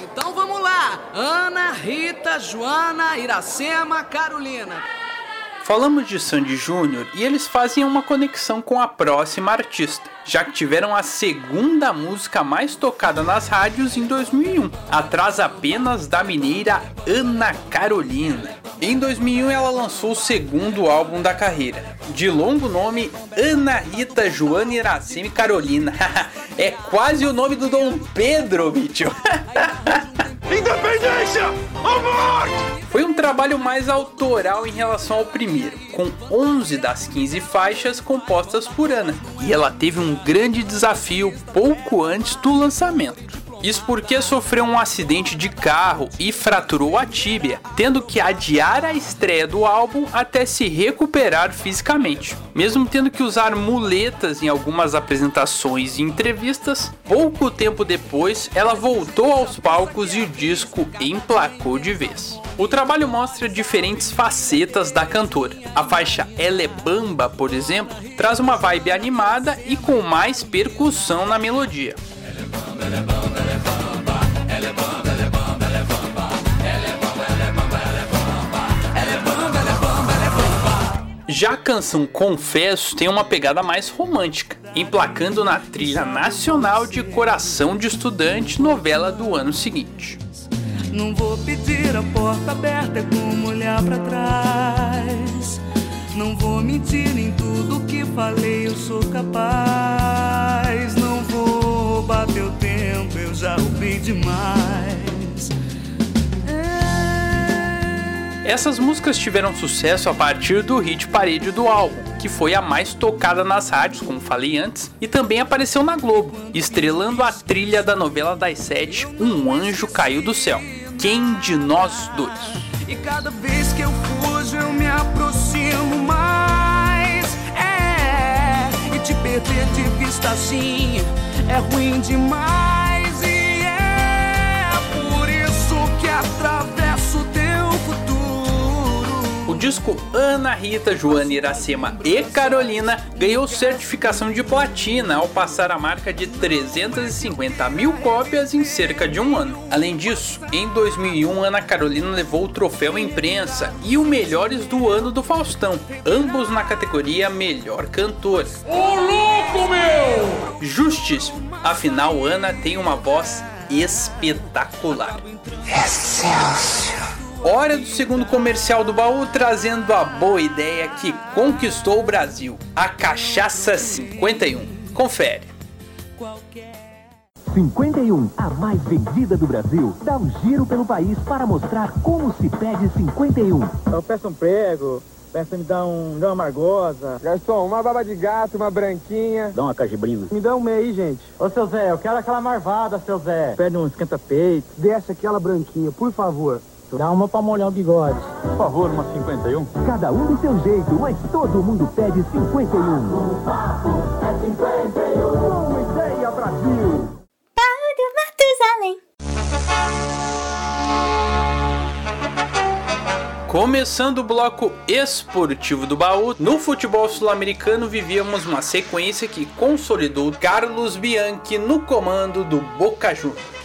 Então vamos lá! Ana, Rita, Joana, Iracema, Carolina. Falamos de Sandy Júnior e eles fazem uma conexão com a próxima artista, já que tiveram a segunda música mais tocada nas rádios em 2001, atrás apenas da mineira Ana Carolina. Em 2001 ela lançou o segundo álbum da carreira, de longo nome Ana Rita Joana Iracema e Carolina. é quase o nome do Dom Pedro, bicho. Independência! Foi um trabalho mais autoral em relação ao primeiro, com 11 das 15 faixas compostas por Ana, e ela teve um grande desafio pouco antes do lançamento. Isso porque sofreu um acidente de carro e fraturou a tíbia, tendo que adiar a estreia do álbum até se recuperar fisicamente. Mesmo tendo que usar muletas em algumas apresentações e entrevistas, pouco tempo depois ela voltou aos palcos e o disco emplacou de vez. O trabalho mostra diferentes facetas da cantora. A faixa Ela é por exemplo, traz uma vibe animada e com mais percussão na melodia. Já a canção Confesso tem uma pegada mais romântica, emplacando na trilha nacional de Coração de Estudante, novela do ano seguinte. Não vou pedir a porta aberta, é como olhar pra trás. Não vou mentir em tudo que falei, eu sou capaz. Não vou bater o tempo, eu já roubei demais. Essas músicas tiveram sucesso a partir do hit Parede do álbum, que foi a mais tocada nas rádios, como falei antes, e também apareceu na Globo, estrelando a trilha da novela das sete Um Anjo Caiu do Céu. Quem de nós dois? E cada vez que eu fujo, eu me aproximo mais. Te perder de vista assim é ruim demais. E é por isso que. O disco Ana Rita, Joana Iracema e Carolina ganhou certificação de platina ao passar a marca de 350 mil cópias em cerca de um ano. Além disso, em 2001 Ana Carolina levou o troféu imprensa e o Melhores do Ano do Faustão, ambos na categoria Melhor Cantor. Ô louco, meu! Justíssimo, afinal Ana tem uma voz espetacular. Excelsior. Hora do segundo comercial do baú trazendo a boa ideia que conquistou o Brasil, a Cachaça 51. Confere. 51, a mais vendida do Brasil, dá um giro pelo país para mostrar como se pede 51. Eu peço um prego, peço me dar um, dá uma margosa. Garçom, uma baba de gato, uma branquinha. Dá uma cajibrina. Me dá um meio aí, gente. Ô, seu Zé, eu quero aquela marvada, seu Zé. Pede um esquenta-peito. Desce aquela branquinha, por favor. Dá uma pra molhar o bigode. Por favor, uma 51. Cada um do seu jeito, mas todo mundo pede 51. O papo é 51. Ideia Brasil. Paulo Matusalém. Começando o bloco esportivo do baú, no futebol sul-americano vivíamos uma sequência que consolidou Carlos Bianchi no comando do Boca Juniors.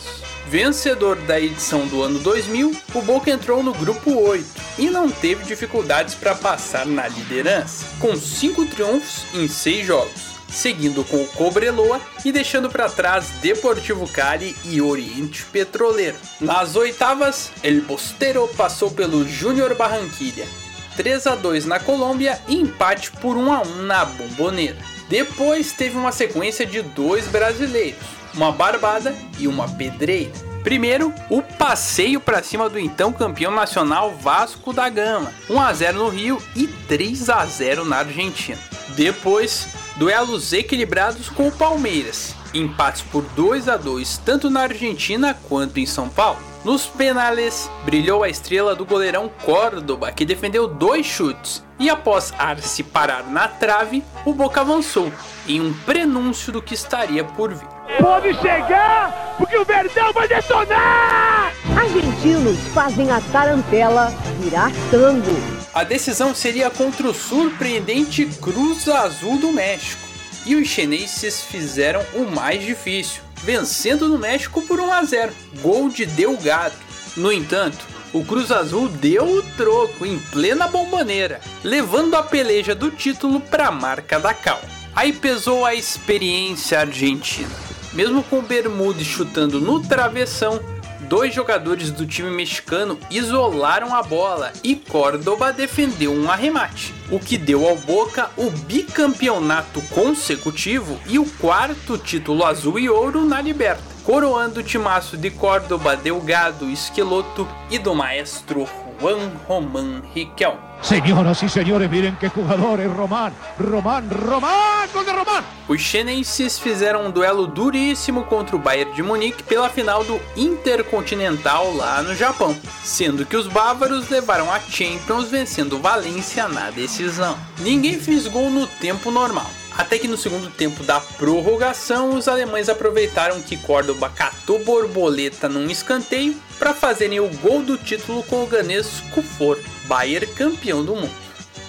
Vencedor da edição do ano 2000, o Boca entrou no grupo 8 e não teve dificuldades para passar na liderança, com 5 triunfos em 6 jogos, seguindo com o Cobreloa e deixando para trás Deportivo Cali e Oriente Petroleiro. Nas oitavas, El Bostero passou pelo Júnior Barranquilha, 3 a 2 na Colômbia e empate por 1 a 1 na Bomboneira. Depois teve uma sequência de dois brasileiros, uma barbada e uma pedreira. Primeiro, o passeio para cima do então campeão nacional Vasco da Gama, 1 a 0 no Rio e 3 a 0 na Argentina. Depois, duelos equilibrados com o Palmeiras, empates por 2 a 2 tanto na Argentina quanto em São Paulo. Nos penales, brilhou a estrela do goleirão Córdoba, que defendeu dois chutes, e após Arce parar na trave, o Boca avançou, em um prenúncio do que estaria por vir. Pode chegar, porque o Verdão vai detonar! Argentinos fazem a tarantela virar tango. A decisão seria contra o surpreendente Cruz Azul do México. E os chineses fizeram o mais difícil, vencendo no México por 1 a 0, gol de Delgado. No entanto, o Cruz Azul deu o troco em plena bombaneira, levando a peleja do título para a marca da Cal. Aí pesou a experiência argentina. Mesmo com Bermudes chutando no travessão, dois jogadores do time mexicano isolaram a bola e Córdoba defendeu um arremate, o que deu ao Boca o bicampeonato consecutivo e o quarto título azul e ouro na Liberta, coroando o timaço de Córdoba, Delgado, Esqueloto e do maestro Juan Román Riquelme. Señoras y señores, miren qué jugador es Román. Román, Román, gol de Román. Os chineses fizeram um duelo duríssimo contra o Bayern de Munique pela final do Intercontinental lá no Japão, sendo que os bávaros levaram a Champions vencendo o Valência na decisão. Ninguém fez gol no tempo normal. Até que no segundo tempo da prorrogação, os alemães aproveitaram que Córdoba catou borboleta num escanteio para fazerem o gol do título com o ganês Kufor, Bayern campeão do mundo.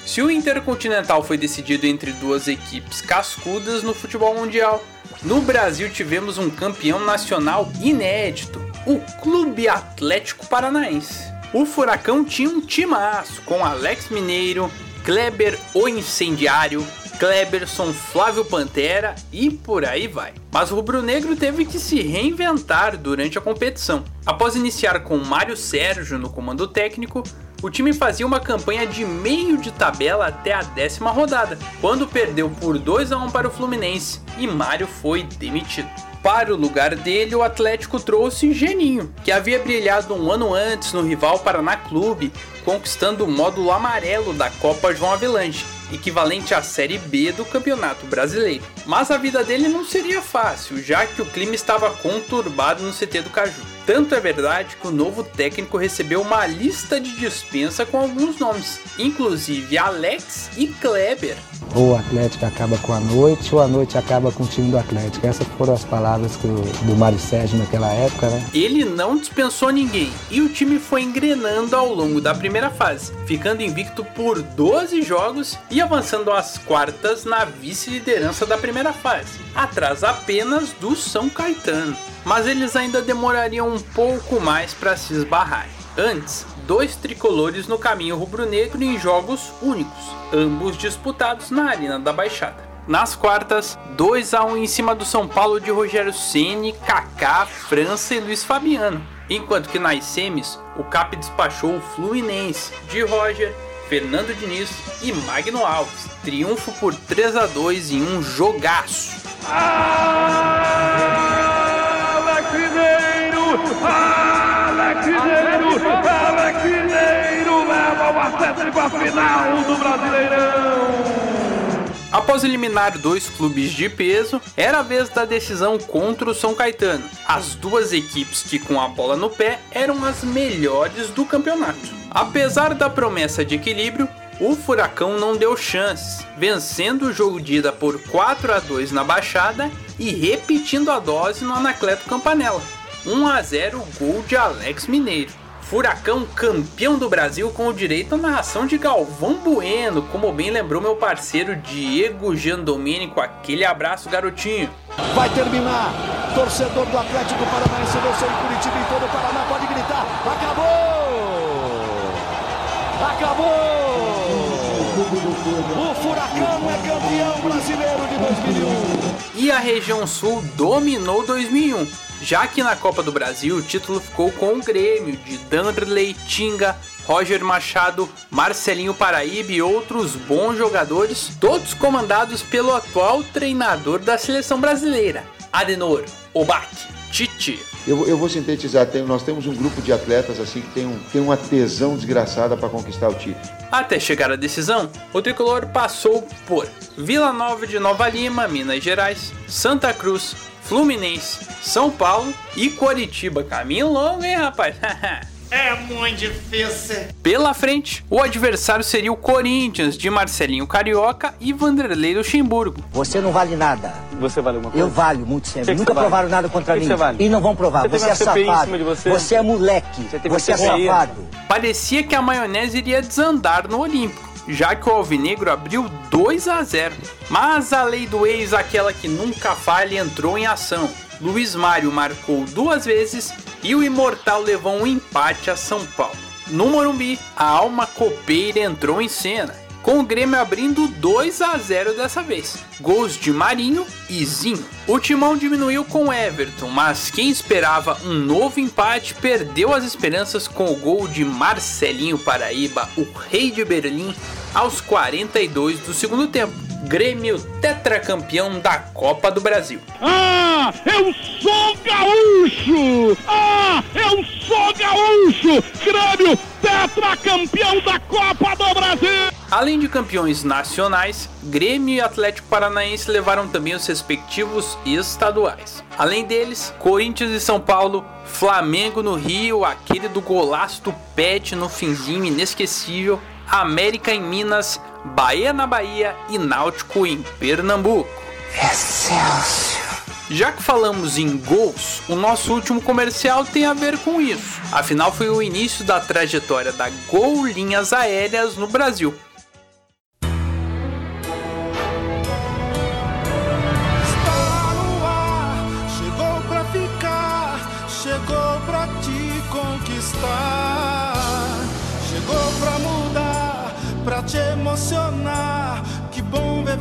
Se o Intercontinental foi decidido entre duas equipes cascudas no futebol mundial, no Brasil tivemos um campeão nacional inédito, o Clube Atlético Paranaense. O Furacão tinha um timaço com Alex Mineiro, Kleber o Incendiário, Kleberson, Flávio Pantera e por aí vai. Mas o rubro-negro teve que se reinventar durante a competição. Após iniciar com Mário Sérgio no comando técnico, o time fazia uma campanha de meio de tabela até a décima rodada, quando perdeu por 2 a 1 para o Fluminense e Mário foi demitido. Para o lugar dele, o Atlético trouxe Geninho, que havia brilhado um ano antes no rival Paraná Clube, conquistando o módulo amarelo da Copa João Avelange, equivalente à Série B do Campeonato Brasileiro. Mas a vida dele não seria fácil, já que o clima estava conturbado no CT do Caju. Tanto é verdade que o novo técnico recebeu uma lista de dispensa com alguns nomes, inclusive Alex e Kleber. Ou o Atlético acaba com a noite, ou a noite acaba com o time do Atlético. Essas foram as palavras do, do Mário Sérgio naquela época, né? Ele não dispensou ninguém e o time foi engrenando ao longo da primeira fase, ficando invicto por 12 jogos e avançando às quartas na vice-liderança da primeira fase, atrás apenas do São Caetano. Mas eles ainda demorariam um pouco mais para se esbarrar. Antes, dois tricolores no caminho rubro-negro em jogos únicos, ambos disputados na Arena da Baixada. Nas quartas, 2 a 1 em cima do São Paulo de Rogério Ceni, Kaká, França e Luiz Fabiano. Enquanto que nas semis, o Cap despachou o Fluminense de Roger, Fernando Diniz e Magno Alves. Triunfo por 3 a 2 em um jogaço. Alex Mineiro! Alex Mineiro! Alex Mineiro leva o Atlético à final do Brasileirão! Após eliminar dois clubes de peso, era a vez da decisão contra o São Caetano. As duas equipes que com a bola no pé eram as melhores do campeonato. Apesar da promessa de equilíbrio, o Furacão não deu chances, vencendo o jogo de ida por 4 a 2 na Baixada e repetindo a dose no Anacleto Campanella. 1 a 0 gol de Alex Mineiro. Furacão campeão do Brasil com o direito à narração de Galvão Bueno, como bem lembrou meu parceiro Diego Jandomenico. Aquele abraço, garotinho. Vai terminar. Torcedor do Atlético Paranaense, você em Curitiba e todo o Paraná pode gritar. Acabou! Acabou! O Furacão é campeão brasileiro de 2001. E a região sul dominou 2001 já que na Copa do Brasil o título ficou com o Grêmio de Danderley, Tinga, Roger Machado, Marcelinho Paraíba e outros bons jogadores, todos comandados pelo atual treinador da seleção brasileira, Adenor Obac Tite. Eu, eu, vou sintetizar, tem, nós temos um grupo de atletas assim que tem, um, tem uma tesão desgraçada para conquistar o título. Até chegar à decisão, o tricolor passou por Vila Nova de Nova Lima, Minas Gerais, Santa Cruz, Fluminense, São Paulo e Coritiba. Caminho longo, hein, rapaz? É muito difícil. Pela frente, o adversário seria o Corinthians de Marcelinho Carioca e Vanderlei Luxemburgo. Você não vale nada. Você vale alguma coisa? Eu valho muito sempre. Que que Nunca você vale? provaram nada contra Que mim. você vale? E não vão provar. Você Você, é uma safado. cima de você? é moleque. Você Você é uma safado. Parecia que a maionese iria desandar no Olímpico, já que o Alvinegro abriu 2 a 0. Mas a lei do ex, aquela que nunca falha, entrou em ação. Luiz Mário marcou duas vezes e o Imortal levou um empate a São Paulo. No Morumbi, a alma copeira entrou em cena, com o Grêmio abrindo 2 a 0 dessa vez. Gols de Marinho e Zinho. O timão diminuiu com Everton, mas quem esperava um novo empate perdeu as esperanças com o gol de Marcelinho Paraíba, o rei de Berlim, aos 42 do segundo tempo. Grêmio tetracampeão da Copa do Brasil. Ah, eu sou gaúcho! Ah, eu sou gaúcho! Grêmio, tetracampeão da Copa do Brasil! Além de campeões nacionais, Grêmio e Atlético Paranaense levaram também os respectivos estaduais. Além deles, Corinthians e São Paulo, Flamengo no Rio, aquele do golaço do Pet no finzinho inesquecível, América em Minas, Bahia na Bahia e Náutico em Pernambuco. Excelsior. Já que falamos em gols, o nosso último comercial tem a ver com isso. Afinal, foi o início da trajetória da Gol Linhas Aéreas no Brasil. Está no ar, chegou pra ficar, chegou pra te conquistar,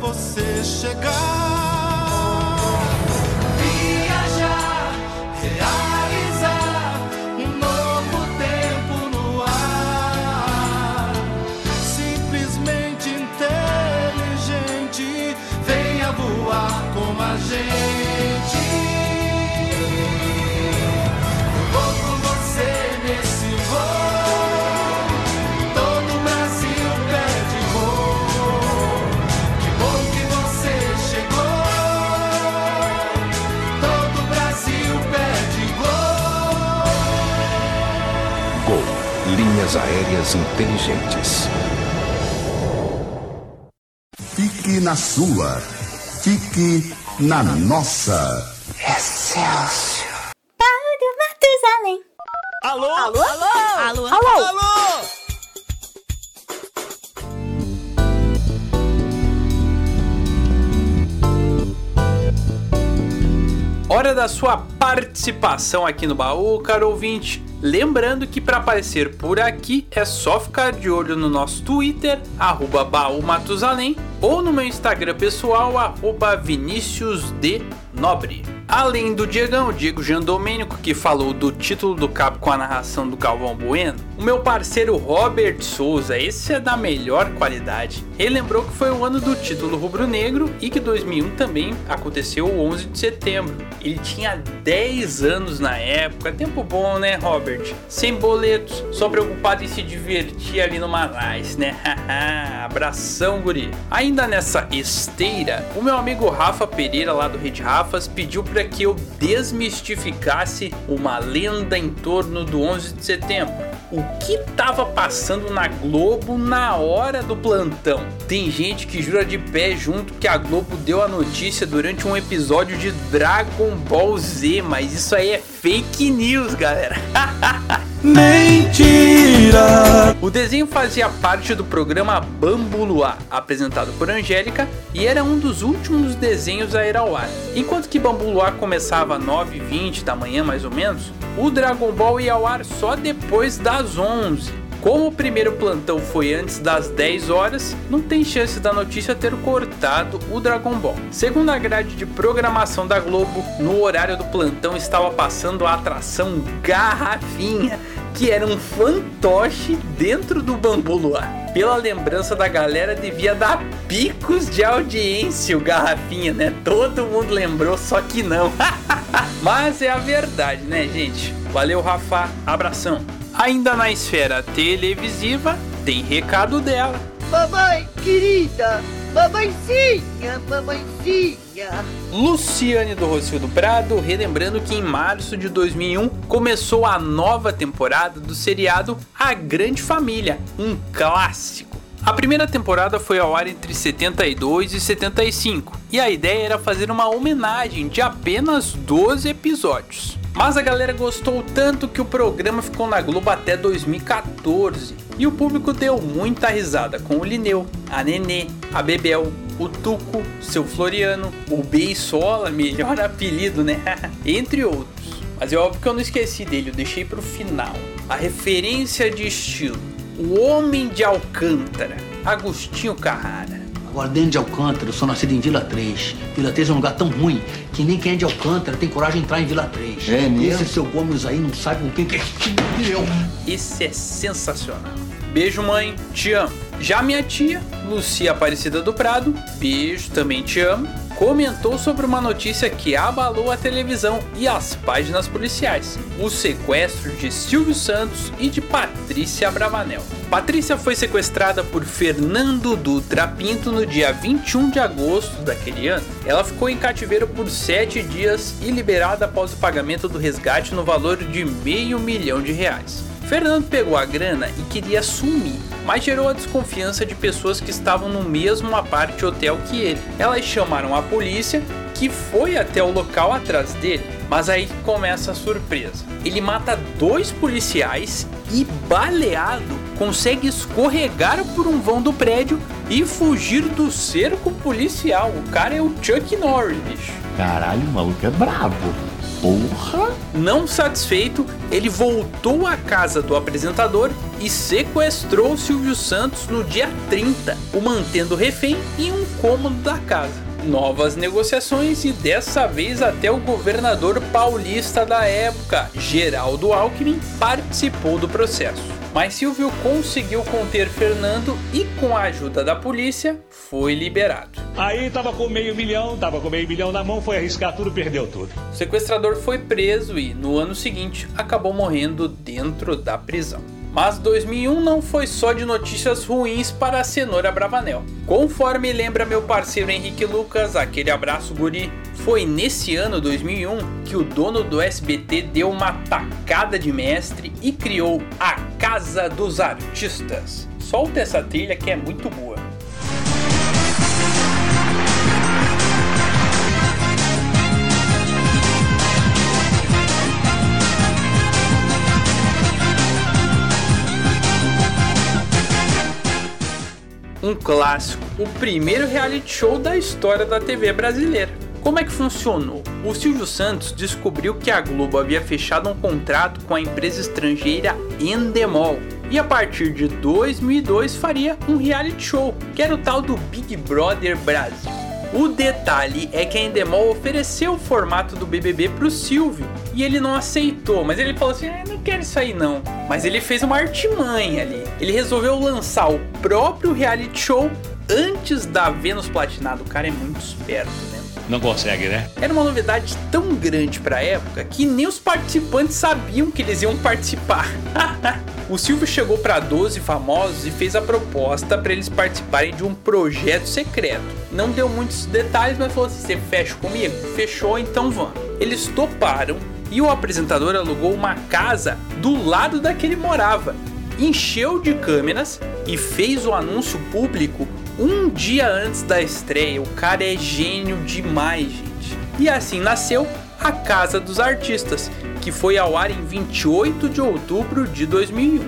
você chegar. Aéreas inteligentes. Fique na sua. Fique na nossa. Excelsior. Hora da sua participação aqui no baú, caro ouvinte. Lembrando que para aparecer por aqui é só ficar de olho no nosso Twitter, arroba baú Matusalém, ou no meu Instagram pessoal, arroba. Nobre. Além do Diegão, Diego Jandomênico, que falou do título do cabo com a narração do Galvão Bueno, o meu parceiro Robert Souza, esse é da melhor qualidade. Ele lembrou que foi o ano do título rubro-negro e que 2001 também aconteceu o 11 de setembro. Ele tinha 10 anos na época, tempo bom, né, Robert? Sem boletos, só preocupado em se divertir ali no Manais, né? Abração, guri. Ainda nessa esteira, o meu amigo Rafa Pereira, lá do Rede Rafas, pediu que eu desmistificasse uma lenda em torno do 11 de setembro. O que estava passando na Globo na hora do plantão? Tem gente que jura de pé junto que a Globo deu a notícia durante um episódio de Dragon Ball Z, mas isso aí é fake news, galera. Mentira! O desenho fazia parte do programa Bambu Luar, apresentado por Angélica, e era um dos últimos desenhos a ir ao ar. Enquanto que Bambu Luar começava às 9h20 da manhã, mais ou menos, o Dragon Ball ia ao ar só depois das 11 como o primeiro plantão foi antes das 10 horas, não tem chance da notícia ter cortado o Dragon Ball. Segundo a grade de programação da Globo, no horário do plantão estava passando a atração Garrafinha, que era um fantoche dentro do Bambu Luar. Pela lembrança da galera, devia dar picos de audiência o Garrafinha, né? Todo mundo lembrou, só que não. Mas é a verdade, né, gente? Valeu, Rafa. Abração. Ainda na esfera televisiva, tem recado dela. Mamãe querida, mamãezinha, mamãezinha. Luciane do Rocio do Prado, relembrando que em março de 2001 começou a nova temporada do seriado A Grande Família, um clássico. A primeira temporada foi ao ar entre 72 e 75, e a ideia era fazer uma homenagem de apenas 12 episódios. Mas a galera gostou tanto que o programa ficou na Globo até 2014, e o público deu muita risada com o Lineu, a Nenê, a Bebel, o Tuco, seu Floriano, o Beisola, melhor apelido, né? Entre outros. Mas é óbvio que eu não esqueci dele, eu deixei pro final. A referência de estilo, o Homem de Alcântara, Agostinho Carrara. Agora, dentro de Alcântara, eu sou nascido em Vila 3. Vila 3 é um lugar tão ruim que nem quem é de Alcântara tem coragem de entrar em Vila 3. É mesmo? Esse seu Gomes aí não sabe com quem que é. Esse é sensacional. Beijo, mãe, te amo. Já minha tia, Lucia Aparecida do Prado, beijo, também te amo, comentou sobre uma notícia que abalou a televisão e as páginas policiais: o sequestro de Silvio Santos e de Patrícia Bravanel. Patrícia foi sequestrada por Fernando Dutra Pinto no dia 21 de agosto daquele ano. Ela ficou em cativeiro por sete dias e liberada após o pagamento do resgate no valor de meio milhão de reais. Fernando pegou a grana e queria sumir, mas gerou a desconfiança de pessoas que estavam no mesmo aparte hotel que ele. Elas chamaram a polícia, que foi até o local atrás dele, mas aí começa a surpresa. Ele mata dois policiais e, baleado, consegue escorregar por um vão do prédio e fugir do cerco policial. O cara é o Chuck Norris. Caralho, o maluco é brabo. Porra! Não satisfeito, ele voltou à casa do apresentador e sequestrou Silvio Santos no dia 30, o mantendo refém em um cômodo da casa. Novas negociações e dessa vez até o governador paulista da época, Geraldo Alckmin, participou do processo. Mas Silvio conseguiu conter Fernando e, com a ajuda da polícia, foi liberado. Aí tava com meio milhão, tava com meio milhão na mão, foi arriscar tudo, perdeu tudo. O sequestrador foi preso e, no ano seguinte, acabou morrendo dentro da prisão. Mas 2001 não foi só de notícias ruins para a cenoura Bravanel. Conforme lembra meu parceiro Henrique Lucas, aquele abraço guri, foi nesse ano 2001 que o dono do SBT deu uma tacada de mestre e criou a Casa dos Artistas. Solta essa trilha que é muito boa. Um clássico, o primeiro reality show da história da TV brasileira. Como é que funcionou? O Silvio Santos descobriu que a Globo havia fechado um contrato com a empresa estrangeira Endemol e a partir de 2002 faria um reality show, que era o tal do Big Brother Brasil. O detalhe é que a Endemol ofereceu o formato do BBB pro Silvio e ele não aceitou, mas ele falou assim: ah, não quero isso aí não. Mas ele fez uma artimanha ali. Ele resolveu lançar o próprio reality show antes da Vênus Platinado. O cara é muito esperto, né? Não consegue, né? Era uma novidade tão grande para a época que nem os participantes sabiam que eles iam participar. o Silvio chegou para 12 famosos e fez a proposta para eles participarem de um projeto secreto. Não deu muitos detalhes, mas falou assim: você fecha comigo? Fechou, então vamos. Eles toparam e o apresentador alugou uma casa do lado da que ele morava, encheu de câmeras e fez o anúncio público um dia antes da estreia. O cara é gênio demais, gente. E assim nasceu a Casa dos Artistas, que foi ao ar em 28 de outubro de 2001.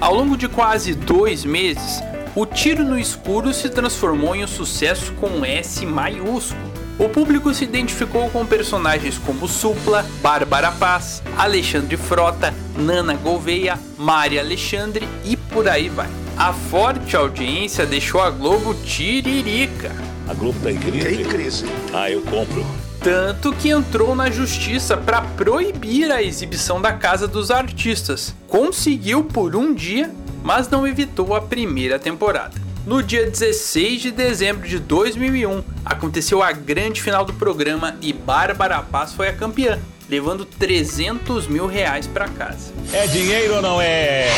Ao longo de quase dois meses, o Tiro no Escuro se transformou em um sucesso com S maiúsculo. O público se identificou com personagens como Supla, Bárbara Paz, Alexandre Frota, Nana Gouveia, Mari Alexandre e por aí vai. A forte audiência deixou a Globo tiririca. A Globo tá em crise? Tem crise. Ah, eu compro. Tanto que entrou na justiça para proibir a exibição da Casa dos Artistas. Conseguiu por um dia, mas não evitou a primeira temporada. No dia 16 de dezembro de 2001, aconteceu a grande final do programa e Bárbara Paz foi a campeã, levando 300 mil reais para casa. É dinheiro ou não é?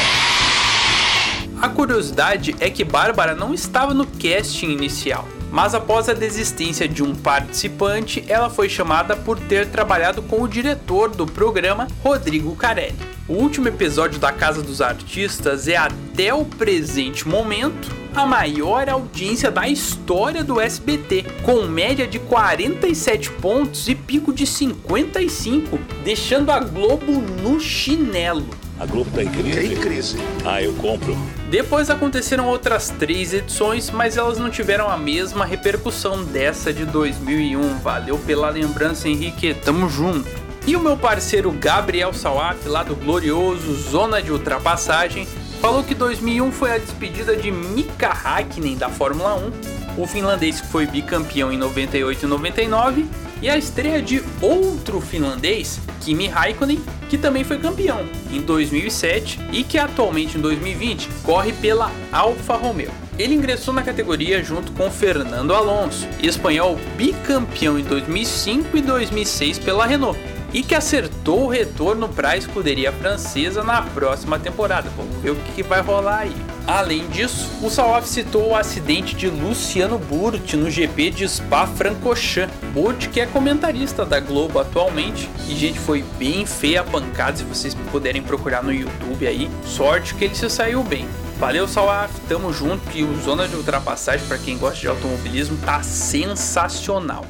A curiosidade é que Bárbara não estava no casting inicial, mas após a desistência de um participante, ela foi chamada por ter trabalhado com o diretor do programa, Rodrigo Carelli. O último episódio da Casa dos Artistas é até o presente momento a maior audiência da história do SBT, com média de 47 pontos e pico de 55, deixando a Globo no chinelo. A Globo tá em crise? Em crise. Ah, eu compro. Depois aconteceram outras três edições, mas elas não tiveram a mesma repercussão dessa de 2001. Valeu pela lembrança, Henrique. Tamo junto. E o meu parceiro Gabriel Sawaf, lá do glorioso Zona de Ultrapassagem, falou que 2001 foi a despedida de Mika Hakkinen da Fórmula 1, o finlandês que foi bicampeão em 98 e 99, e a estreia de outro finlandês, Kimi Raikkonen, que também foi campeão em 2007 e que atualmente em 2020 corre pela Alfa Romeo. Ele ingressou na categoria junto com Fernando Alonso, espanhol bicampeão em 2005 e 2006 pela Renault, e que acertou o retorno para a escuderia francesa na próxima temporada. Vamos ver o que vai rolar aí. Além disso, o Sawaf citou o acidente de Luciano Burti no GP de Spa-Francorchamps. Burti que é comentarista da Globo atualmente e gente foi bem feia a pancada, se vocês puderem procurar no YouTube aí. Sorte que ele se saiu bem. Valeu, Sawaf, tamo junto e o Zona de Ultrapassagem para quem gosta de automobilismo tá sensacional.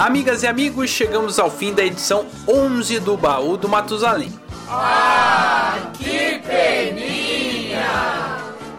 Amigas e amigos, chegamos ao fim da edição 11 do Baú do Matusalém. Ah, que peninha!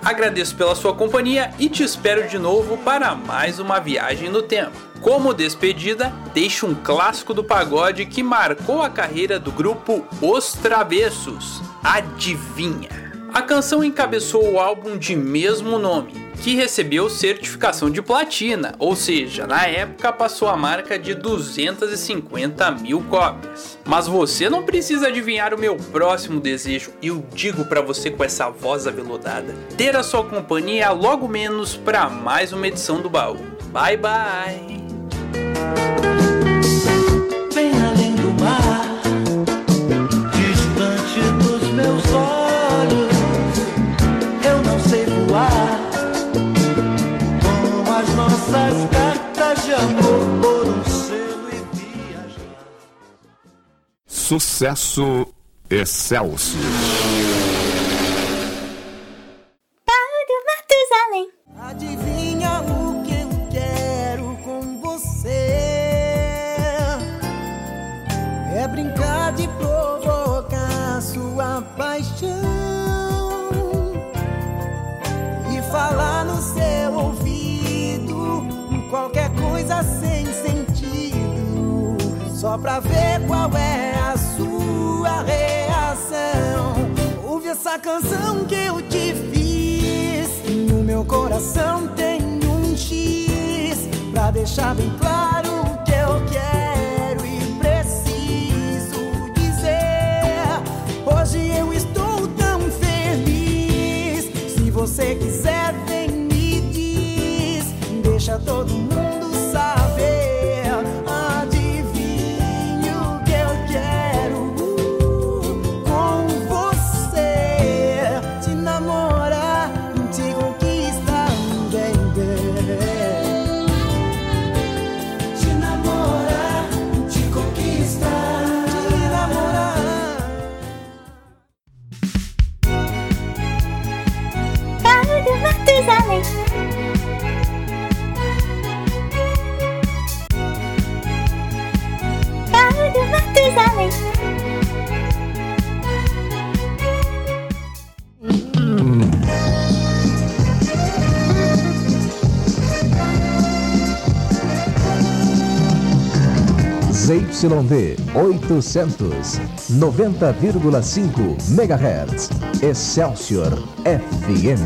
Agradeço pela sua companhia e te espero de novo para mais uma viagem no tempo. Como despedida, deixo um clássico do pagode que marcou a carreira do grupo Os Travessos. Adivinha? A canção encabeçou o álbum de mesmo nome, que recebeu certificação de platina, ou seja, na época passou a marca de 250 mil cópias. Mas você não precisa adivinhar o meu próximo desejo, eu digo para você com essa voz aveludada, ter a sua companhia logo menos para mais uma edição do baú. Bye bye! Sucesso Excelsior. ZYD 800, 90,5 MHz. Excelsior FM.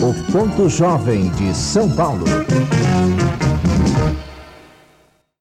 O ponto jovem de São Paulo.